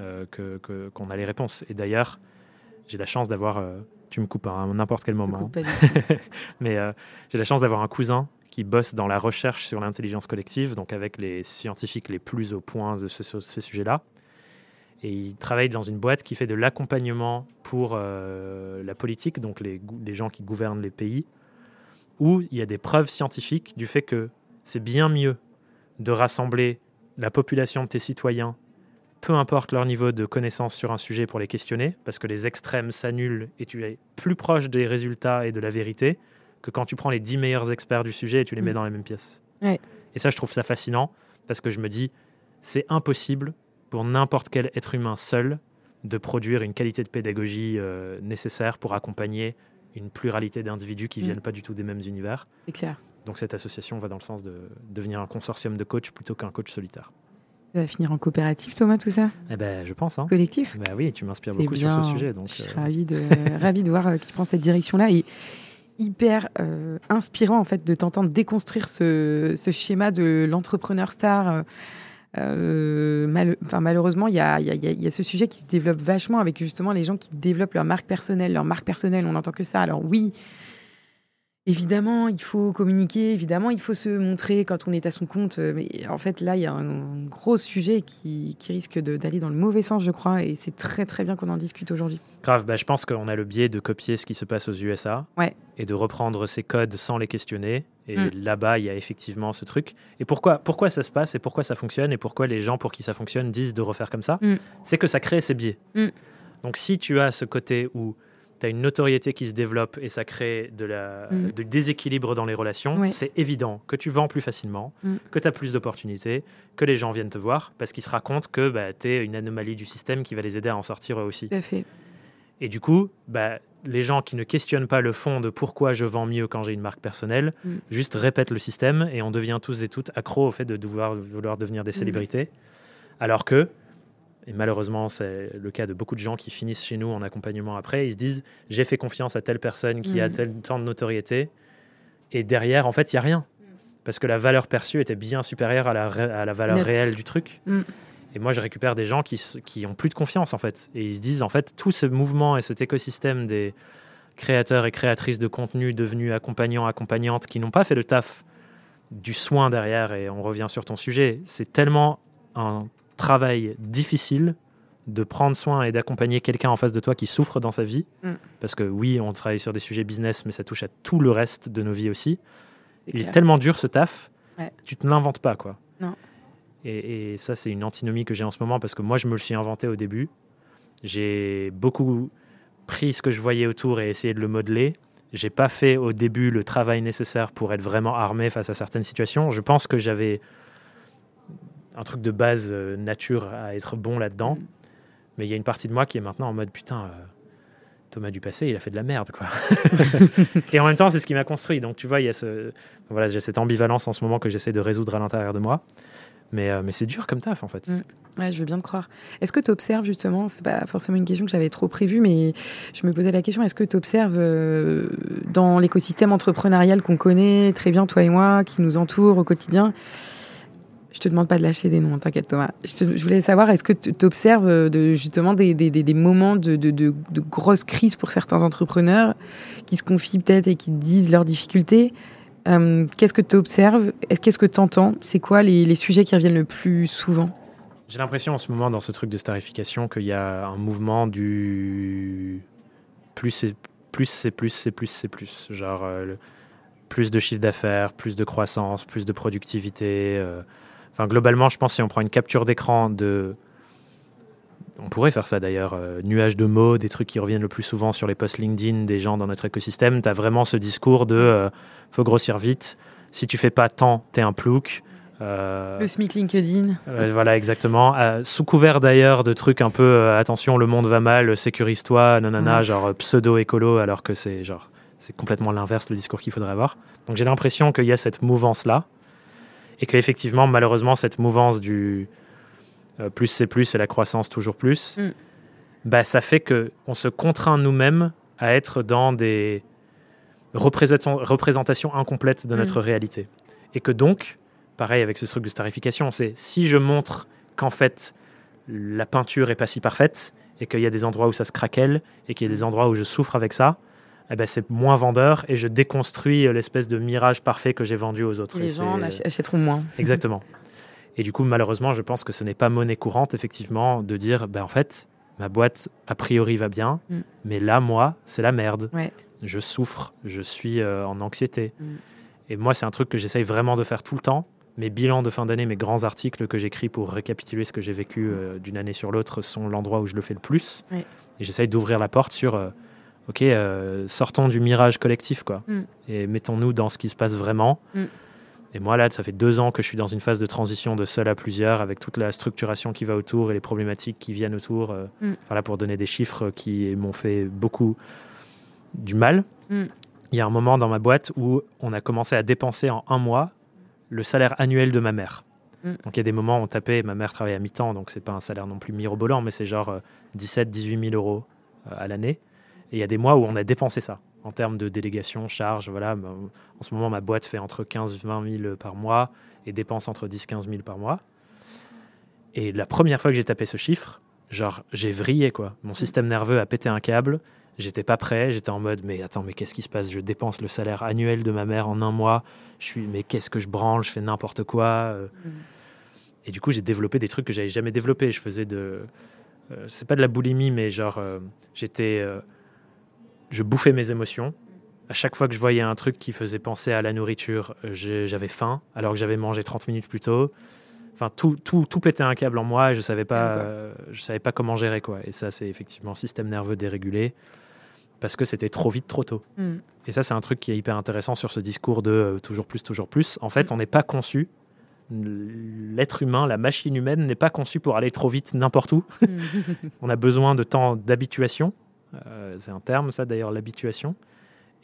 euh, que qu'on a les réponses. Et d'ailleurs, j'ai la chance d'avoir, euh, tu me coupes à n'importe quel moment, tout. [laughs] mais j'ai la chance d'avoir un cousin qui bosse dans la recherche sur l'intelligence collective, donc avec les scientifiques les plus au point de ce, ce- ce sujet-là. Et il travaille dans une boîte qui fait de l'accompagnement pour euh, la politique, donc les gens qui gouvernent les pays, où il y a des preuves scientifiques du fait que c'est bien mieux de rassembler la population de tes citoyens, peu importe leur niveau de connaissance sur un sujet pour les questionner, parce que les extrêmes s'annulent et tu es plus proche des résultats et de la vérité que quand tu prends les 10 meilleurs experts du sujet et tu les mets Mm. dans la même pièce. Ouais. Et ça, je trouve ça fascinant, parce que je me dis, c'est impossible pour n'importe quel être humain seul de produire une qualité de pédagogie euh, nécessaire pour accompagner une pluralité d'individus qui Mm. viennent pas du tout des mêmes univers. C'est clair. Donc cette association va dans le sens de devenir un consortium de coachs plutôt qu'un coach solitaire. Ça va finir en coopérative, Thomas, tout ça? Eh ben, je pense. Hein. Collectif? Bah oui, tu m'inspires beaucoup bien. sur ce sujet. Donc, Je suis euh, ravie de, [laughs] ravie de voir euh, que tu prends cette direction-là et hyper euh, inspirant en fait de t'entendre déconstruire ce, schéma de l'entrepreneur star. malheureusement, il y a ce sujet qui se développe vachement avec justement les gens qui développent leur marque personnelle. Leur marque personnelle, on n'entend que ça. Alors oui, évidemment, il faut communiquer, évidemment, il faut se montrer quand on est à son compte. euh, Mais en fait, là, il y a un gros sujet qui, qui risque d'aller dans le mauvais sens, je crois. Et c'est très, très bien qu'on en discute aujourd'hui. Grave, bah, je pense qu'on a le biais de copier ce qui se passe aux USA Ouais. et de reprendre ces codes sans les questionner. Et Mm. là-bas, il y a effectivement ce truc. Et pourquoi, pourquoi ça se passe et pourquoi ça fonctionne et pourquoi les gens pour qui ça fonctionne disent de refaire comme ça? Mm. C'est que ça crée ces biais. Mm. Donc si tu as ce côté où tu as une notoriété qui se développe et ça crée de la, Mm. de déséquilibre dans les relations, c'est évident que tu vends plus facilement, Mm. que tu as plus d'opportunités, que les gens viennent te voir parce qu'ils se racontent que bah, tu es une anomalie du système qui va les aider à en sortir eux aussi. Tout à fait. Et du coup, bah, les gens qui ne questionnent pas le fond de pourquoi je vends mieux quand j'ai une marque personnelle, Mm. juste répètent le système et on devient tous et toutes accros au fait de devoir, vouloir devenir des célébrités. Alors que, et malheureusement c'est le cas de beaucoup de gens qui finissent chez nous en accompagnement après, ils se disent j'ai fait confiance à telle personne qui a Mm. tel temps de notoriété et derrière en fait il n'y a rien. Parce que la valeur perçue était bien supérieure à la, à la valeur Net. réelle du truc. Mm. Et moi, je récupère des gens qui, qui ont plus de confiance, en fait. Et ils se disent, en fait, tout ce mouvement et cet écosystème des créateurs et créatrices de contenu devenus accompagnants, accompagnantes, qui n'ont pas fait le taf du soin derrière, et on revient sur ton sujet, c'est tellement un travail difficile de prendre soin et d'accompagner quelqu'un en face de toi qui souffre dans sa vie. Mm. Parce que oui, on travaille sur des sujets business, mais ça touche à tout le reste de nos vies aussi. Il est tellement dur ce taf, Ouais. tu te l'inventes pas quoi. Non. Et, et ça c'est une antinomie que j'ai en ce moment parce que moi je me le suis inventé au début. J'ai beaucoup pris ce que je voyais autour et essayé de le modeler. J'ai pas fait au début le travail nécessaire pour être vraiment armé face à certaines situations. Je pense que j'avais un truc de base euh, nature à être bon là-dedans. Mm. Mais il y a une partie de moi qui est maintenant en mode putain, euh, Thomas du passé, il a fait de la merde, quoi. [laughs] et en même temps, c'est ce qui m'a construit. Donc, tu vois, il y a ce, voilà, j'ai cette ambivalence en ce moment que j'essaie de résoudre à l'intérieur de moi. Mais, euh, mais c'est dur comme taf, en fait. Mm. Ouais, je veux bien te croire. Est-ce que tu observes justement, c'est pas forcément une question que j'avais trop prévue, mais je me posais la question, est-ce que tu observes dans l'écosystème entrepreneurial qu'on connaît très bien, toi et moi, qui nous entoure au quotidien Je te demande pas de lâcher des noms, hein, t'inquiète Thomas. Je, je voulais savoir, est-ce que tu observes de, justement des, moments de, de, de, grosses crises pour certains entrepreneurs qui se confient peut-être et qui disent leurs difficultés? Euh, Qu'est-ce que tu observes Qu'est-ce que tu entends C'est quoi les, sujets qui reviennent le plus souvent? J'ai l'impression en ce moment, dans ce truc de starification, qu'il y a un mouvement du plus c'est plus, c'est plus, c'est plus, c'est plus. Genre, euh, plus de chiffre d'affaires, plus de croissance, plus de productivité. euh. Enfin, globalement, je pense si on prend une capture d'écran de. On pourrait faire ça d'ailleurs, euh, nuage de mots, des trucs qui reviennent le plus souvent sur les posts LinkedIn des gens dans notre écosystème. Tu as vraiment ce discours de euh, faut grossir vite. Si tu fais pas tant, t'es un plouc. Euh, Le SMIC LinkedIn. euh, voilà, exactement. Euh, sous couvert d'ailleurs de trucs un peu attention, le monde va mal, sécurise-toi, nanana, Ouais. genre pseudo-écolo, alors que c'est genre c'est complètement l'inverse le discours qu'il faudrait avoir. Donc j'ai l'impression qu'il y a cette mouvance-là, et qu'effectivement, malheureusement, cette mouvance du euh, plus c'est plus et la croissance toujours plus, Mm. bah, ça fait que on se contraint nous-mêmes à être dans des représentation incomplète de notre mm. réalité. Et que donc, pareil avec ce truc de starification, c'est si je montre qu'en fait la peinture est pas si parfaite et qu'il y a des endroits où ça se craquelle et qu'il y a des endroits où je souffre avec ça, eh ben c'est moins vendeur et je déconstruis l'espèce de mirage parfait que j'ai vendu aux autres. Les gens achèteront moins. [laughs] Exactement. Et du coup, malheureusement, je pense que ce n'est pas monnaie courante, effectivement, de dire, ben, en fait, ma boîte, a priori, va bien, mm. mais là, moi, c'est la merde. Je souffre, je suis euh, en anxiété. Mm. Et moi, c'est un truc que j'essaye vraiment de faire tout le temps. Mes bilans de fin d'année, mes grands articles que j'écris pour récapituler ce que j'ai vécu mm. euh, d'une année sur l'autre sont l'endroit où je le fais le plus. Et j'essaye d'ouvrir la porte sur, euh, OK, sortons du mirage collectif, quoi. Et mettons-nous dans ce qui se passe vraiment. Et moi, là, ça fait deux ans que je suis dans une phase de transition de seul à plusieurs, avec toute la structuration qui va autour et les problématiques qui viennent autour. Euh, mm. Voilà, pour donner des chiffres qui m'ont fait beaucoup du mal. Mm. Il y a un moment dans ma boîte où on a commencé à dépenser en un mois le salaire annuel de ma mère. Mm. Donc il y a des moments où on tapait, ma mère travaille à mi-temps, donc c'est pas un salaire non plus mirobolant, mais c'est genre 17, 18 000 euros euh, à l'année. Et il y a des mois où on a dépensé ça en termes de délégation, charge. Voilà, en ce moment, ma boîte fait entre 15 et 20 000 par mois et dépense entre 10 et 15 000 par mois. Et la première fois que j'ai tapé ce chiffre, genre, j'ai vrillé, quoi. Mon système nerveux a pété un câble. J'étais pas prêt. J'étais en mode, mais attends, mais qu'est-ce qui se passe? Je dépense le salaire annuel de ma mère en un mois. Je suis, mais qu'est-ce que je branle? Je fais n'importe quoi. Euh. Mm. Et du coup, j'ai développé des trucs que j'avais jamais développés. Je faisais de. Euh, c'est pas de la boulimie, mais genre, euh, j'étais je bouffais mes émotions. À chaque fois que je voyais un truc qui faisait penser à la nourriture, j'avais faim, alors que j'avais mangé 30 minutes plus tôt. Enfin, tout, tout, tout pétait un câble en moi et je savais pas, je savais pas comment gérer quoi. Et ça, c'est effectivement système nerveux dérégulé parce que c'était trop vite, trop tôt. Mm. Et ça, c'est un truc qui est hyper intéressant sur ce discours de euh, toujours plus, toujours plus. En fait, mm. on n'est pas conçu. L'être humain, la machine humaine n'est pas conçue pour aller trop vite n'importe où. Mm. [laughs] on a besoin de temps d'habituation euh, c'est un terme, ça d'ailleurs, l'habituation.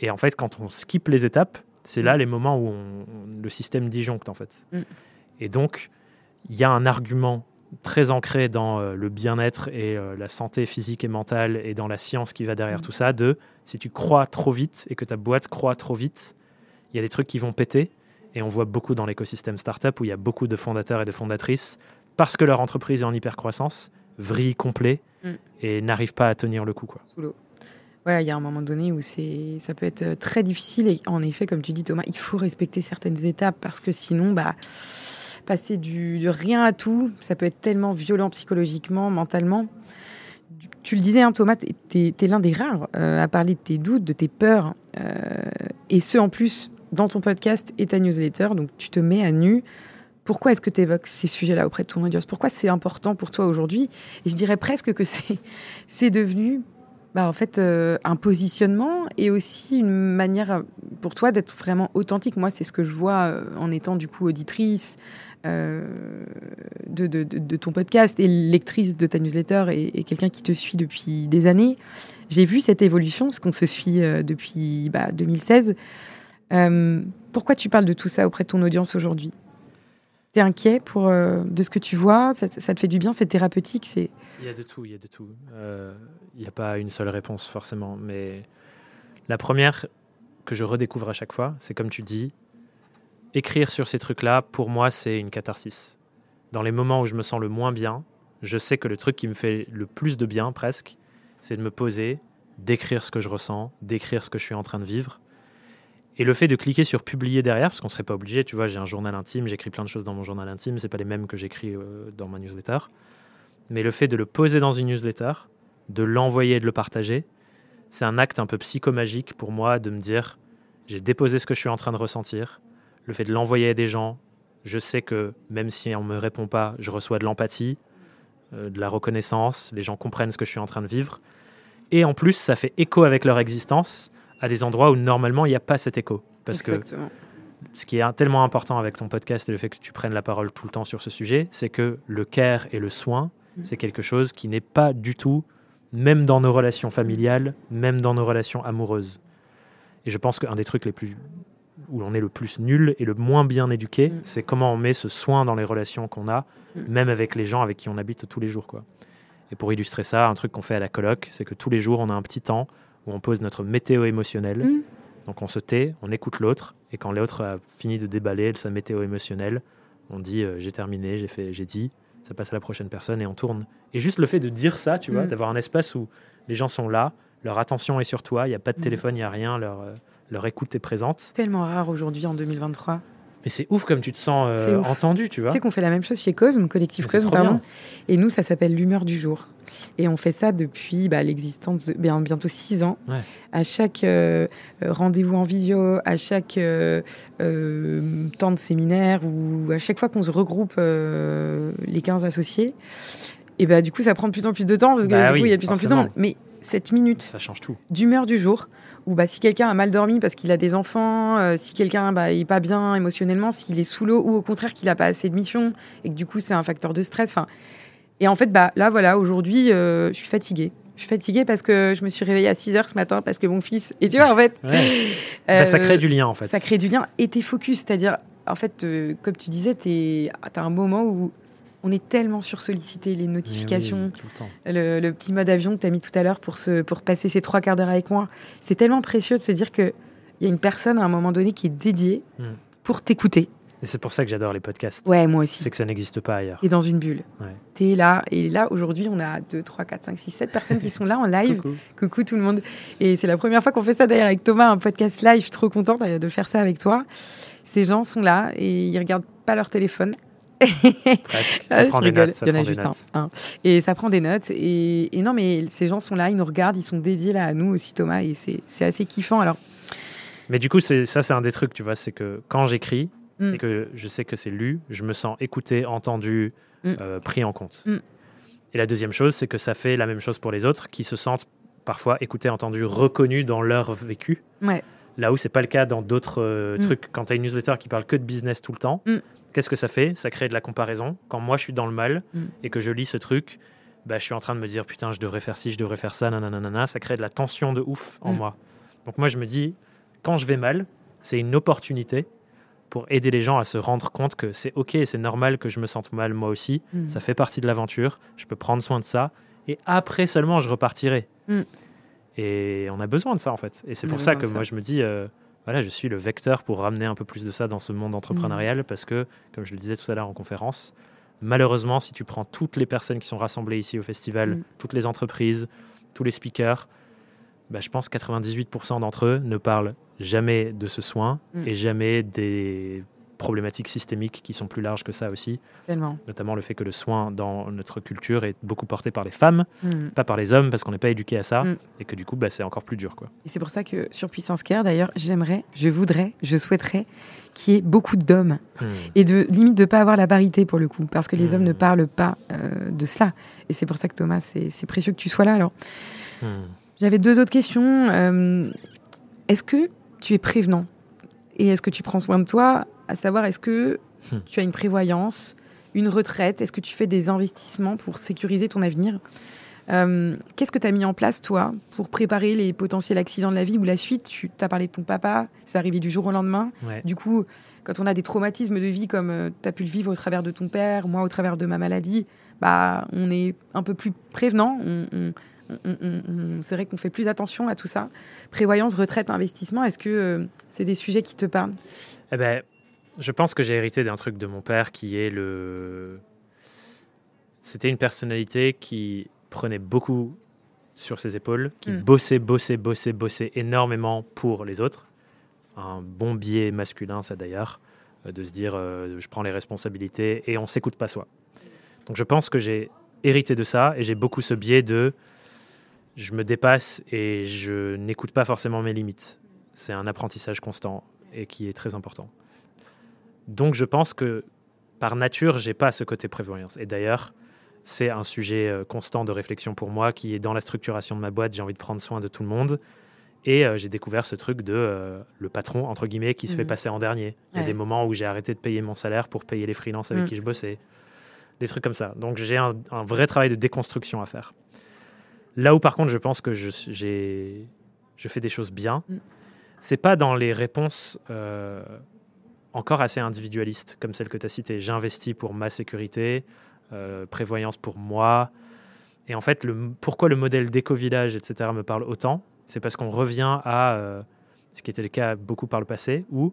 Et en fait, quand on skip les étapes, c'est là mm. les moments où le système disjoncte, en fait. Mm. Et donc, il y a un argument très ancré dans euh, le bien-être et euh, la santé physique et mentale et dans la science qui va derrière mm. tout ça, de si tu crois trop vite et que ta boîte croit trop vite, il y a des trucs qui vont péter. Et on voit beaucoup dans l'écosystème startup où il y a beaucoup de fondateurs et de fondatrices, parce que leur entreprise est en hyper-croissance, vrille complet mm. et n'arrive pas à tenir le coup. Quoi. Ouais, il y a un moment donné où c'est, ça peut être euh, très difficile. Et en effet, comme tu dis, Thomas, il faut respecter certaines étapes parce que sinon, bah, passer du, de rien à tout, ça peut être tellement violent psychologiquement, mentalement. Tu le disais, hein, Thomas, tu es, l'un des rares euh, à parler de tes doutes, de tes peurs. Euh, et ce, en plus, dans ton podcast et ta newsletter. Donc, tu te mets à nu pourquoi est-ce que tu évoques ces sujets-là auprès de ton audience? Pourquoi c'est important pour toi aujourd'hui? Et je dirais presque que [laughs] c'est devenu bah, en fait euh, un positionnement et aussi une manière pour toi d'être vraiment authentique. Moi, c'est ce que je vois euh, en étant du coup auditrice euh, de, ton podcast et lectrice de ta newsletter et, quelqu'un qui te suit depuis des années. J'ai vu cette évolution parce qu'on se suit depuis bah, 2016. pourquoi tu parles de tout ça auprès de ton audience aujourd'hui? Tu es inquiet pour, euh, de ce que tu vois ça, te fait du bien C'est thérapeutique c'est... Il y a de tout, il y a de tout. Euh, il n'y a pas une seule réponse forcément. Mais la première que je redécouvre à chaque fois, c'est comme tu dis, écrire sur ces trucs-là, pour moi, c'est une catharsis. Dans les moments où je me sens le moins bien, je sais que le truc qui me fait le plus de bien, presque, c'est de me poser, d'écrire ce que je ressens, d'écrire ce que je suis en train de vivre. Et le fait de cliquer sur publier derrière, parce qu'on serait pas obligé, tu vois, j'ai un journal intime, j'écris plein de choses dans mon journal intime, c'est pas les mêmes que j'écris euh, dans ma newsletter. Mais le fait de le poser dans une newsletter, de l'envoyer et de le partager, c'est un acte un peu psychomagique pour moi de me dire j'ai déposé ce que je suis en train de ressentir. Le fait de l'envoyer à des gens, je sais que même si on me répond pas, je reçois de l'empathie, euh, de la reconnaissance, les gens comprennent ce que je suis en train de vivre. Et en plus, ça fait écho avec leur existence à des endroits où normalement il n'y a pas cet écho. Parce que ce qui est tellement important avec ton podcast et le fait que tu prennes la parole tout le temps sur ce sujet, c'est que le care et le soin, mm. c'est quelque chose qui n'est pas du tout, même dans nos relations familiales, même dans nos relations amoureuses. Et je pense qu'un des trucs les plus où on est le plus nul et le moins bien éduqué, mm. c'est comment on met ce soin dans les relations qu'on a, mm. même avec les gens avec qui on habite tous les jours. Quoi. Et pour illustrer ça, un truc qu'on fait à la coloc, c'est que tous les jours, on a un petit temps où on pose notre météo émotionnelle. Mmh. Donc on se tait, on écoute l'autre, et quand l'autre a fini de déballer sa météo émotionnelle, on dit euh, j'ai terminé, j'ai fait, j'ai dit, ça passe à la prochaine personne et on tourne. Et juste le fait de dire ça, tu vois, mm. d'avoir un espace où les gens sont là, leur attention est sur toi, il n'y a pas de mm. téléphone, il n'y a rien, leur, euh, leur écoute est présente. Tellement rare aujourd'hui en 2023. Mais c'est ouf comme tu te sens euh, entendu, tu vois. Tu sais qu'on fait la même chose chez Cosme, collectif Cosme, pardon. Et nous, ça s'appelle l'humeur du jour. Et on fait ça depuis bah, l'existence de bien, bientôt six ans. À chaque euh, rendez-vous en visio, à chaque euh, temps de séminaire ou à chaque fois qu'on se regroupe les 15 associés, et bah, du coup, ça prend de plus en plus de temps parce que bah du coup, il y a de plus en plus de monde. Mais cette minute ça change tout. d'humeur du jour, ou bah, si quelqu'un a mal dormi parce qu'il a des enfants, euh, si quelqu'un bah, est pas bien émotionnellement, s'il est sous l'eau, ou au contraire qu'il n'a pas assez de mission et que du coup c'est un facteur de stress. Enfin, et en fait, bah, là voilà, aujourd'hui, euh, je suis fatiguée. Je suis fatiguée parce que je me suis réveillée à 6 heures ce matin parce que mon fils. Et tu vois, en fait. [laughs] Bah, ça crée du lien, en fait. Ça crée du lien et t'es focus. C'est-à-dire, en fait, euh, comme tu disais, tu as un moment où on est tellement sursollicité, les notifications, le, petit mode avion que tu as mis tout à l'heure pour, pour passer ces trois quarts d'heure avec moi. C'est tellement précieux de se dire qu'il y a une personne à un moment donné qui est dédiée hmm. pour t'écouter. Et c'est pour ça que j'adore les podcasts. Ouais, moi aussi. C'est que ça n'existe pas ailleurs. Et dans une bulle. Tu es là. Et là, aujourd'hui, on a 2, 3, 4, 5, 6, 7 personnes qui sont là en live. Coucou. tout le monde. Et c'est la première fois qu'on fait ça d'ailleurs avec Thomas, un podcast live. Je suis trop contente de faire ça avec toi. Ces gens sont là et ils regardent pas leur téléphone. Ça prend des notes. Il y en a juste un, Et ça prend des notes. Et, non, mais ces gens sont là, ils nous regardent, ils sont dédiés là à nous aussi, Thomas. Et c'est assez kiffant. Alors. Mais du coup, ça, c'est un des trucs, tu vois, c'est que quand j'écris mm. et que je sais que c'est lu, je me sens écouté, entendu, mm. euh, pris en compte. Mm. Et la deuxième chose, c'est que ça fait la même chose pour les autres qui se sentent parfois écoutés, entendus, reconnus dans leur vécu. Ouais. Là où c'est pas le cas dans d'autres euh, trucs. Quand tu as une newsletter qui parle que de business tout le temps, Qu'est-ce que ça fait? Ça crée de la comparaison. Quand moi je suis dans le mal mm. et que je lis ce truc, bah, je suis en train de me dire putain, je devrais faire ci, je devrais faire ça, nanana. Ça crée de la tension de ouf en mm. moi. Donc moi je me dis, quand je vais mal, c'est une opportunité pour aider les gens à se rendre compte que c'est ok, c'est normal que je me sente mal moi aussi. Mm. Ça fait partie de l'aventure. Je peux prendre soin de ça. Et après seulement, je repartirai. Et on a besoin de ça en fait. Et c'est pour ça que moi je me dis. Euh, voilà, je suis le vecteur pour ramener un peu plus de ça dans ce monde entrepreneurial mm. parce que, comme je le disais tout à l'heure en conférence, malheureusement, si tu prends toutes les personnes qui sont rassemblées ici au festival, mm. toutes les entreprises, tous les speakers, bah, je pense 98% d'entre eux ne parlent jamais de ce soin mm. et jamais des problématiques systémiques qui sont plus larges que ça aussi. Notamment le fait que le soin dans notre culture est beaucoup porté par les femmes, mm. pas par les hommes, parce qu'on n'est pas éduqué à ça, mm. et que du coup, bah, c'est encore plus dur. Quoi. Et c'est pour ça que sur Puissance Care, d'ailleurs, j'aimerais, je voudrais, je souhaiterais qu'il y ait beaucoup d'hommes, mm. et de limite de ne pas avoir la parité pour le coup, parce que les hommes ne parlent pas euh, de cela. Et c'est pour ça que Thomas, c'est précieux que tu sois là. Alors, j'avais deux autres questions. Euh, est-ce que tu es prévenant? Et est-ce que tu prends soin de toi? À savoir est-ce que hmm. tu as une prévoyance, une retraite, est-ce que tu fais des investissements pour sécuriser ton avenir? Euh, Qu'est-ce que tu as mis en place, toi, pour préparer les potentiels accidents de la vie ou la suite? Tu as parlé de ton papa, c'est arrivé du jour au lendemain. Du coup, quand on a des traumatismes de vie comme euh, tu as pu le vivre au travers de ton père, moi au travers de ma maladie, bah, on est un peu plus prévenant. c'est vrai qu'on fait plus attention à tout ça. Prévoyance, retraite, investissement, est-ce que euh, c'est des sujets qui te parlent? Eh ben, je pense que j'ai hérité d'un truc de mon père qui est le. C'était une personnalité qui prenait beaucoup sur ses épaules, qui mm. bossait, bossait, bossait, bossait énormément pour les autres. Un bon biais masculin, ça d'ailleurs, euh, de se dire euh, je prends les responsabilités et on s'écoute pas soi. Donc je pense que j'ai hérité de ça et j'ai beaucoup ce biais de je me dépasse et je n'écoute pas forcément mes limites. C'est un apprentissage constant et qui est très important. Donc je pense que par nature, j'ai pas ce côté prévoyance. Et d'ailleurs, c'est un sujet euh, constant de réflexion pour moi qui est dans la structuration de ma boîte. J'ai envie de prendre soin de tout le monde. Et euh, j'ai découvert ce truc de euh, le patron, entre guillemets, qui se fait mhm. passer en dernier. Il y a des moments où j'ai arrêté de payer mon salaire pour payer les freelances avec mhm. qui je bossais. Des trucs comme ça. Donc j'ai un, vrai travail de déconstruction à faire. Là où par contre je pense que je, je fais des choses bien, mm. c'est pas dans les réponses encore assez individualiste, comme celle que tu as citée. J'investis pour ma sécurité, euh, prévoyance pour moi. Et en fait, le, pourquoi le modèle d'éco-village, etc., me parle autant C'est parce qu'on revient à, euh, ce qui était le cas beaucoup par le passé, où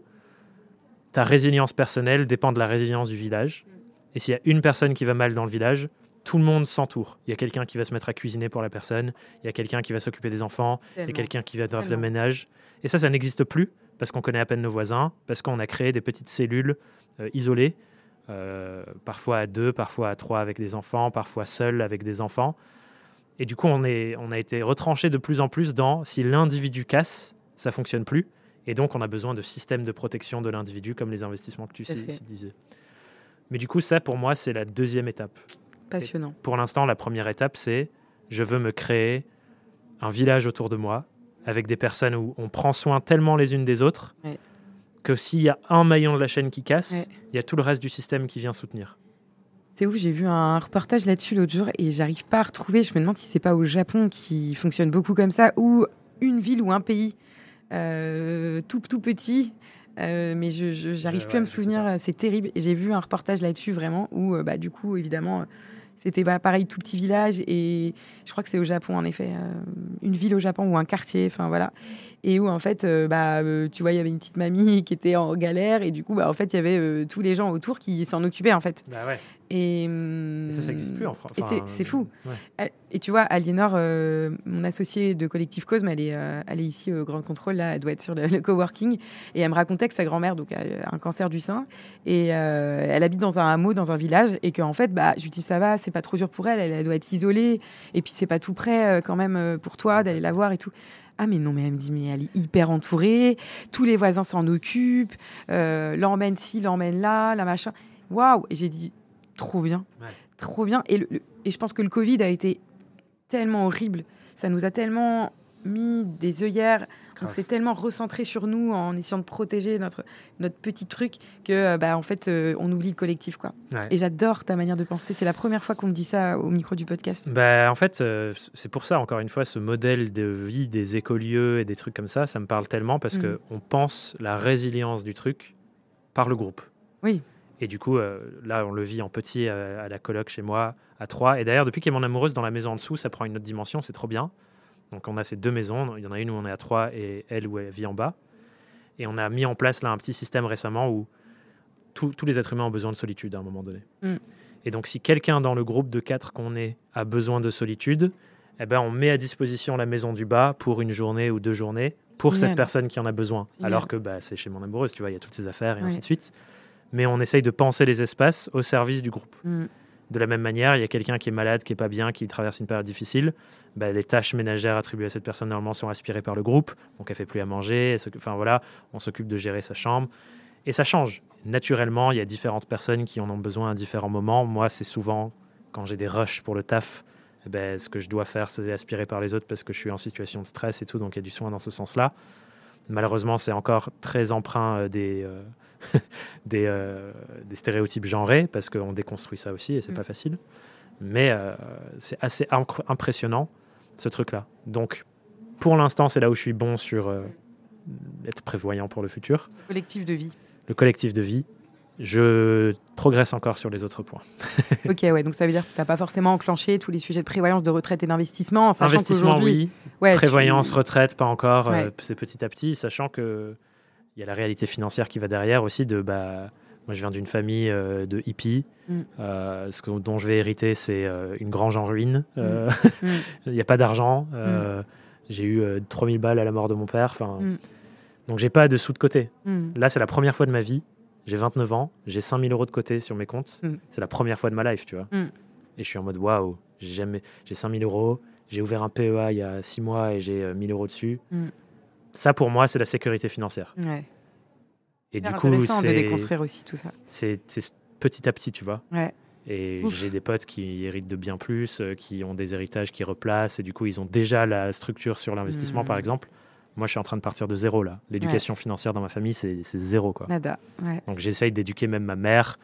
ta résilience personnelle dépend de la résilience du village. Et s'il y a une personne qui va mal dans le village, tout le monde s'entoure. Il y a quelqu'un qui va se mettre à cuisiner pour la personne, il y a quelqu'un qui va s'occuper des enfants, il y a quelqu'un qui va faire le ménage. Et ça, ça n'existe plus parce qu'on connaît à peine nos voisins, parce qu'on a créé des petites cellules euh, isolées, euh, parfois à deux, parfois à trois avec des enfants, parfois seuls avec des enfants. Et du coup, on, est, on a été retranché de plus en plus dans si l'individu casse, ça fonctionne plus. Et donc, on a besoin de systèmes de protection de l'individu, comme les investissements que tu disais. Mais du coup, ça, pour moi, c'est la deuxième étape. Passionnant. pour l'instant, la première étape, c'est je veux me créer un village autour de moi, avec des personnes où on prend soin tellement les unes des autres que s'il y a un maillon de la chaîne qui casse, il y a tout le reste du système qui vient soutenir. C'est ouf, j'ai vu un reportage là-dessus l'autre jour et j'arrive pas à retrouver. Je me demande si c'est pas au Japon qui fonctionne beaucoup comme ça ou une ville ou un pays euh, tout tout petit. Euh, mais je j'arrive plus à me souvenir. C'est terrible. J'ai vu un reportage là-dessus vraiment où euh, bah du coup évidemment c'était bah, pareil, tout petit village. Et je crois que c'est au Japon, en effet. Euh, une ville au Japon ou un quartier. Enfin, voilà. Et où, en fait, euh, bah, euh, tu vois, il y avait une petite mamie [laughs] qui était en galère. Et du coup, bah, en fait, il y avait tous les gens autour qui s'en occupaient, en fait. Bah ouais. Et, ça, ça n'existe plus en France. c'est fou. Et tu vois, Aliénor, mon associée de Collectif Cosme, elle est, elle est ici au Grand Contrôle, là, elle doit être sur le, coworking. Et elle me racontait que sa grand-mère donc, a un cancer du sein. Et elle habite dans un hameau, dans un village. Et qu'en fait, bah, je lui dis, ça va, c'est pas trop dur pour elle, elle, doit être isolée, et puis c'est pas tout près euh, quand même euh, pour toi d'aller la voir et tout. Ah mais non, mais elle me dit, mais elle est hyper entourée, tous les voisins s'en occupent, euh, l'emmène ci, l'emmène là, la machin. Waouh Et j'ai dit, trop bien, trop bien. Et, et je pense que le Covid a été tellement horrible, ça nous a tellement mis des œillères on s'est tellement recentré sur nous en essayant de protéger notre, notre petit truc que, euh, bah, en fait, euh, on oublie le collectif. Quoi. Et j'adore ta manière de penser. C'est la première fois qu'on me dit ça au micro du podcast. Bah, en fait, euh, c'est pour ça, encore une fois, ce modèle de vie des écolieux et des trucs comme ça, ça me parle tellement parce mm. qu'on pense la résilience du truc par le groupe. Oui. Et du coup, là, on le vit en petit à, la coloc chez moi, à trois. Et d'ailleurs, depuis qu'il y a mon amoureuse dans la maison en dessous, ça prend une autre dimension, c'est trop bien. Donc on a ces deux maisons, il y en a une où on est à trois et elle où elle vit en bas. Et on a mis en place là un petit système récemment où tous les êtres humains ont besoin de solitude à un moment donné. Mm. Et donc si quelqu'un dans le groupe de quatre qu'on est a besoin de solitude, eh ben, on met à disposition la maison du bas pour une journée ou deux journées pour cette personne qui en a besoin. Alors que bah, c'est chez mon amoureuse, tu vois, il y a toutes ces affaires et ainsi de suite. Mais on essaye de penser les espaces au service du groupe. Mm. De la même manière, il y a quelqu'un qui est malade, qui est pas bien, qui traverse une période difficile. Bah, les tâches ménagères attribuées à cette personne normalement sont aspirées par le groupe, donc elle fait plus à manger. Enfin voilà, on s'occupe de gérer sa chambre et ça change. Naturellement, il y a différentes personnes qui en ont besoin à différents moments. Moi, c'est souvent quand j'ai des rushs pour le taf, eh ben, ce que je dois faire, c'est aspirer par les autres parce que je suis en situation de stress et tout, donc il y a du soin dans ce sens-là. Malheureusement, c'est encore très emprunt euh, des, euh, [laughs] des, euh, des, stéréotypes genrés, parce qu'on déconstruit ça aussi et c'est mm. pas facile. Mais euh, c'est assez impressionnant, ce truc-là. Donc, pour l'instant, c'est là où je suis bon sur euh, être prévoyant pour le futur. Le collectif de vie. Le collectif de vie. Je progresse encore sur les autres points. [laughs] ok, ouais, donc ça veut dire que tu n'as pas forcément enclenché tous les sujets de prévoyance, de retraite et d'investissement. Investissement, oui. prévoyance, retraite, pas encore. c'est petit à petit, sachant que il y a la réalité financière qui va derrière aussi de bah, moi je viens d'une famille euh, de hippies. Mm. Euh, ce dont je vais hériter, c'est euh, une grange en ruine. Mm. Mm. [laughs] Il n'y a pas d'argent. J'ai eu 3000 balles à la mort de mon père. Enfin, Donc j'ai pas de sous de côté. Là, c'est la première fois de ma vie. J'ai 29 ans. J'ai 5000 euros de côté sur mes comptes. C'est la première fois de ma life, tu vois. Et je suis en mode waouh, j'ai jamais... 5000 euros. J'ai ouvert un PEA il y a 6 mois et j'ai 1000 euros dessus ça pour moi, c'est la sécurité financière. Ouais. Et du coup, c'est de déconstruire aussi tout ça. C'est petit à petit, tu vois. Ouais. Et j'ai des potes qui héritent de bien plus, euh, qui ont des héritages qui replacent, et du coup, ils ont déjà la structure sur l'investissement, par hmm. exemple. Moi, je suis en train de partir de zéro là. L'éducation financière dans ma famille, c'est zéro quoi. Nada. Donc j'essaye d'éduquer même ma mère.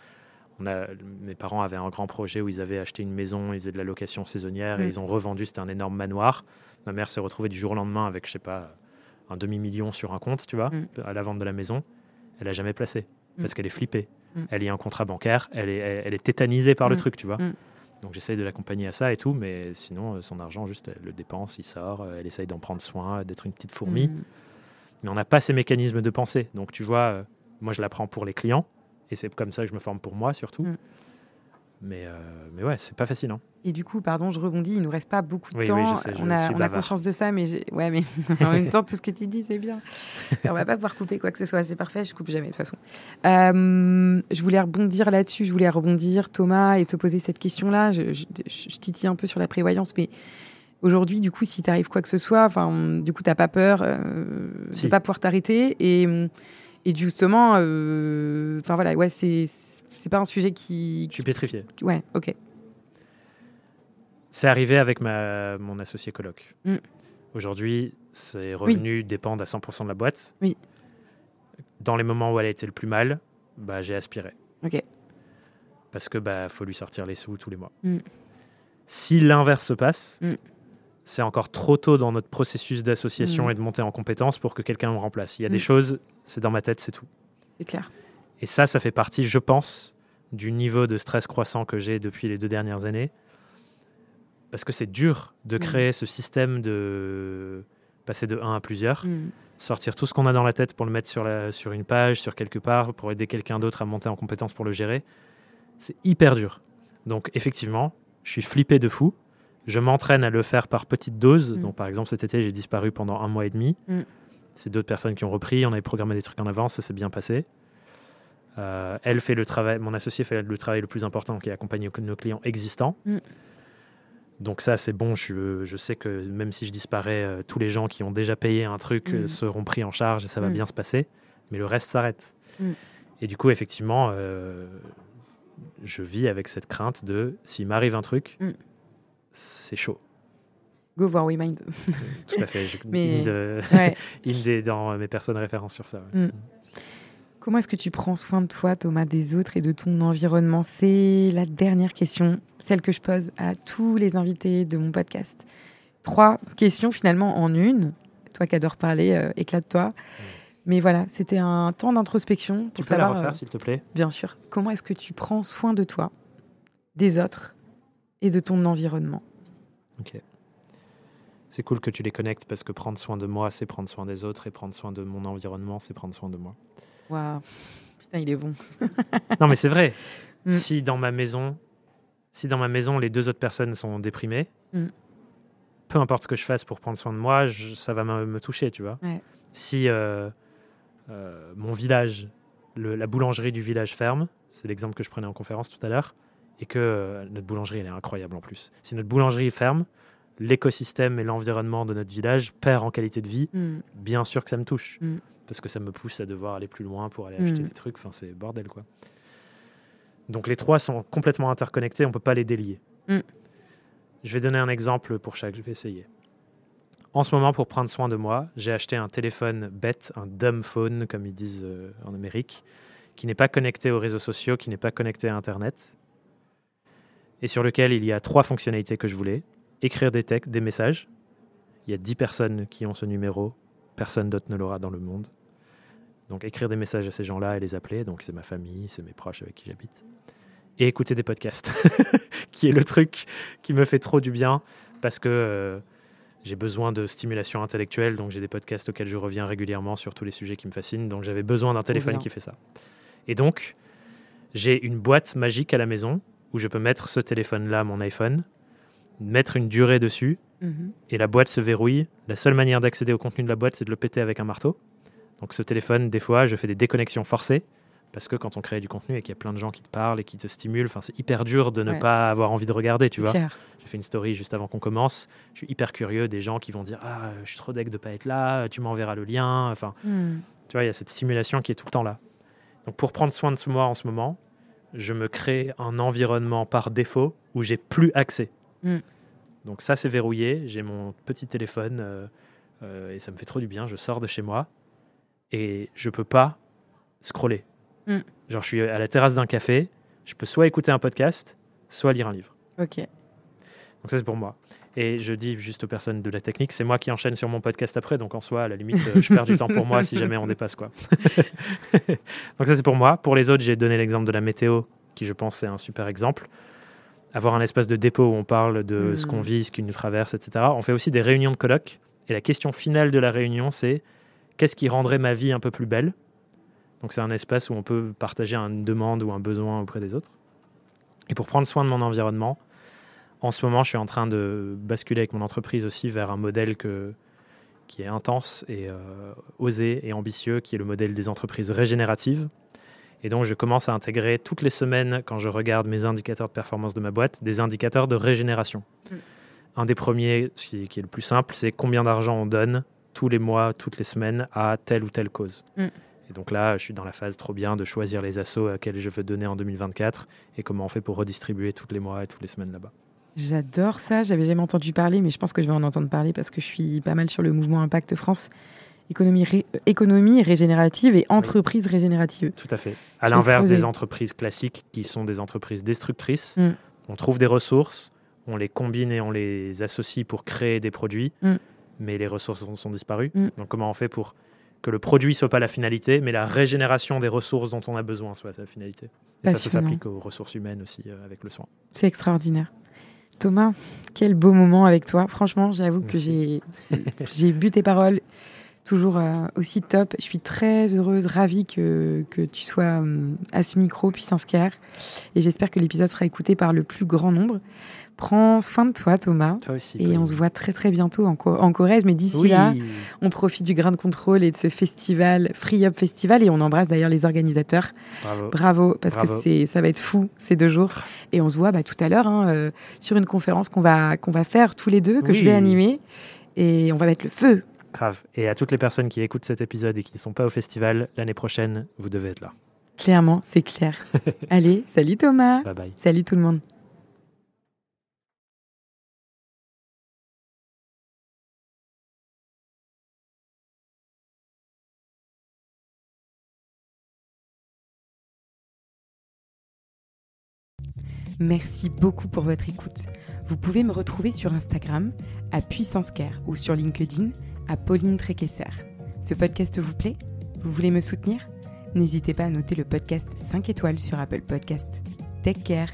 On a, mes parents avaient un grand projet où ils avaient acheté une maison, ils faisaient de la location saisonnière et hmm. ils ont revendu. C'était un énorme manoir. Ma mère s'est retrouvée du jour au lendemain avec, je sais pas, un demi-million sur un compte, tu vois, mm. à la vente de la maison, elle a jamais placé mm. parce qu'elle est flippée. Mm. Elle y a un contrat bancaire, elle est, elle, est tétanisée par le truc, tu vois. Donc j'essaye de l'accompagner à ça et tout, mais sinon, euh, son argent, juste, elle le dépense, il sort, euh, elle essaye d'en prendre soin, d'être une petite fourmi. mais on n'a pas ces mécanismes de pensée. Donc tu vois, euh, moi je l'apprends pour les clients, et c'est comme ça que je me forme pour moi surtout. Mais, euh, mais ouais, c'est pas facile. Hein. Et du coup, pardon, je rebondis, il nous reste pas beaucoup de temps. on, a, on a, conscience de ça, mais, ouais, mais [laughs] en même temps, tout ce que tu dis, c'est bien. [laughs] on va pas pouvoir couper quoi que ce soit, c'est parfait, je coupe jamais de toute façon. Euh, je voulais rebondir là-dessus, je voulais rebondir, Thomas, et te poser cette question-là. Je, je, titille un peu sur la prévoyance, mais aujourd'hui, du coup, si t'arrive quoi que ce soit, enfin, du coup, t'as pas peur euh, de pas pouvoir t'arrêter. Et, et justement, euh, enfin voilà, ouais, c'est c'est pas un sujet qui. Je suis pétrifié. Ouais, ok. C'est arrivé avec ma, mon associé coloc. Mm. Aujourd'hui, ses revenus dépendent à 100% de la boîte. Oui. Dans les moments où elle a été le plus mal, bah, j'ai aspiré. Ok. Parce que bah faut lui sortir les sous tous les mois. Mm. Si l'inverse se passe, mm. c'est encore trop tôt dans notre processus d'association et de montée en compétences pour que quelqu'un me remplace. Il y a des choses, c'est dans ma tête, c'est tout. C'est clair. Et ça, ça fait partie, je pense, du niveau de stress croissant que j'ai depuis les deux dernières années. Parce que c'est dur de mm. créer ce système de passer de 1 à plusieurs, mm. sortir tout ce qu'on a dans la tête pour le mettre sur, la, sur une page, sur quelque part, pour aider quelqu'un d'autre à monter en compétence pour le gérer. C'est hyper dur. Donc effectivement, je suis flippé de fou. Je m'entraîne à le faire par petites doses. Mm. Donc par exemple, cet été, j'ai disparu pendant un mois et demi. C'est d'autres personnes qui ont repris. On avait programmé des trucs en avance, ça s'est bien passé. Euh, elle fait le travail, mon associé fait le travail le plus important qui est accompagner nos clients existants. Mm. Donc ça, c'est bon. Je, je, sais que même si je disparais, euh, tous les gens qui ont déjà payé un truc euh, mm. seront pris en charge et ça va mm. bien se passer. Mais le reste s'arrête. Et du coup, effectivement, je vis avec cette crainte de s'il m'arrive un truc, c'est chaud. Go voir WeMind. Tout à fait. Je, [laughs] Mais... [laughs] est dans mes personnes références sur ça. Comment est-ce que tu prends soin de toi, Thomas, des autres et de ton environnement? C'est la dernière question, celle que je pose à tous les invités de mon podcast. Trois questions finalement en une. Toi qui adores parler, euh, éclate-toi. Mais voilà, c'était un temps d'introspection pour tu peux savoir. la refaire, euh, s'il te plaît? Bien sûr. Comment est-ce que tu prends soin de toi, des autres et de ton environnement? Ok. C'est cool que tu les connectes parce que prendre soin de moi, c'est prendre soin des autres et prendre soin de mon environnement, c'est prendre soin de moi. Waouh, putain, il est bon. [laughs] non, mais c'est vrai. Mm. Si dans ma maison, si dans ma maison les deux autres personnes sont déprimées, mm. peu importe ce que je fasse pour prendre soin de moi, ça va me, toucher, tu vois. Si euh, euh, mon village, la boulangerie du village ferme, c'est l'exemple que je prenais en conférence tout à l'heure, et que euh, notre boulangerie, elle est incroyable en plus. Si notre boulangerie ferme, l'écosystème et l'environnement de notre village perd en qualité de vie, mm. bien sûr que ça me touche parce que ça me pousse à devoir aller plus loin pour aller acheter mm. des trucs. Enfin, c'est bordel, quoi. Donc les trois sont complètement interconnectés, on peut pas les délier. Mm. Je vais donner un exemple pour chaque, je vais essayer. En ce moment, pour prendre soin de moi, j'ai acheté un téléphone bête, un dumb phone, comme ils disent euh, en Amérique, qui n'est pas connecté aux réseaux sociaux, qui n'est pas connecté à Internet, et sur lequel il y a trois fonctionnalités que je voulais. Écrire des textes, des messages. Il y a dix personnes qui ont ce numéro, personne d'autre ne l'aura dans le monde. Donc écrire des messages à ces gens-là et les appeler, donc c'est ma famille, c'est mes proches avec qui j'habite. Et écouter des podcasts, [laughs] qui est le truc qui me fait trop du bien, parce que euh, j'ai besoin de stimulation intellectuelle, donc j'ai des podcasts auxquels je reviens régulièrement sur tous les sujets qui me fascinent, donc j'avais besoin d'un téléphone qui fait ça. Et donc, j'ai une boîte magique à la maison où je peux mettre ce téléphone-là, mon iPhone, mettre une durée dessus, mhm. et la boîte se verrouille. La seule manière d'accéder au contenu de la boîte, c'est de le péter avec un marteau. Donc ce téléphone, des fois, je fais des déconnexions forcées parce que quand on crée du contenu et qu'il y a plein de gens qui te parlent et qui te stimulent, c'est hyper dur de ne pas avoir envie de regarder, tu vois. J'ai fait une story juste avant qu'on commence. Je suis hyper curieux des gens qui vont dire ah je suis trop deg de pas être là, tu m'enverras le lien. Enfin, hmm. tu vois, il y a cette stimulation qui est tout le temps là. Donc pour prendre soin de moi en ce moment, je me crée un environnement par défaut où j'ai plus accès. Hmm. Donc ça c'est verrouillé. J'ai mon petit téléphone euh, euh, et ça me fait trop du bien. Je sors de chez moi et je peux pas scroller. Mm. Genre, je suis à la terrasse d'un café, je peux soit écouter un podcast, soit lire un livre. Ok. Donc ça, c'est pour moi. Et je dis juste aux personnes de la technique, c'est moi qui enchaîne sur mon podcast après, donc en soi, à la limite, euh, je perds du temps pour moi si jamais on dépasse quoi. [laughs] donc ça, c'est pour moi. Pour les autres, j'ai donné l'exemple de la météo, qui je pense est un super exemple. Avoir un espace de dépôt où on parle de ce qu'on mm. vit, ce qui nous traverse, etc. On fait aussi des réunions de colloques. Et la question finale de la réunion, c'est qu'est-ce qui rendrait ma vie un peu plus belle. Donc c'est un espace où on peut partager une demande ou un besoin auprès des autres. Et pour prendre soin de mon environnement, en ce moment, je suis en train de basculer avec mon entreprise aussi vers un modèle que, qui est intense et euh, osé et ambitieux, qui est le modèle des entreprises régénératives. Et donc, je commence à intégrer toutes les semaines, quand je regarde mes indicateurs de performance de ma boîte, des indicateurs de régénération. Mm. Un des premiers, qui, est le plus simple, c'est combien d'argent on donne tous les mois, toutes les semaines à telle ou telle cause. Mm. Et donc là, je suis dans la phase trop bien de choisir les assos à lesquels je veux donner en 2024 et comment on fait pour redistribuer tous les mois et toutes les semaines là-bas. J'adore ça. J'avais jamais entendu parler, mais je pense que je vais en entendre parler parce que je suis pas mal sur le mouvement Impact France. Économie, économie régénérative et entreprise régénérative. Tout à fait. À l'inverse des entreprises classiques qui sont des entreprises destructrices, mm. on trouve des ressources, on les combine et on les associe pour créer des produits, mm. Mais les ressources sont, disparues. Mm. Donc comment on fait pour que le produit soit pas la finalité, mais la régénération des ressources dont on a besoin soit la finalité? Et ça, ça s'applique aux ressources humaines aussi euh, avec le soin. C'est extraordinaire. Thomas, quel beau moment avec toi. Franchement, j'avoue que j'ai bu tes paroles toujours euh, aussi top. Je suis très heureuse, ravie que, que tu sois euh, à ce micro, Puissance Care. Et j'espère que l'épisode sera écouté par le plus grand nombre. Prends soin de toi, Thomas. Toi aussi. Et on se voit très, très bientôt en, en Corrèze. Mais d'ici là, on profite du grain de contrôle et de ce festival, Free Up Festival. Et on embrasse d'ailleurs les organisateurs. Bravo. Bravo, parce que c'est, ça va être fou ces deux jours. Et on se voit bah, tout à l'heure hein, euh, sur une conférence qu'on va, qu'on va faire tous les deux, que je vais animer. Et on va mettre le feu. Grave. Et à toutes les personnes qui écoutent cet épisode et qui ne sont pas au festival, l'année prochaine, vous devez être là. Clairement, c'est clair. [laughs] Allez, salut Thomas. Bye bye. Salut tout le monde. Merci beaucoup pour votre écoute. Vous pouvez me retrouver sur Instagram à Puissance Care ou sur LinkedIn à Pauline Tréquesser. Ce podcast vous plaît? Vous voulez me soutenir? N'hésitez pas à noter le podcast 5 étoiles sur Apple Podcast. Take care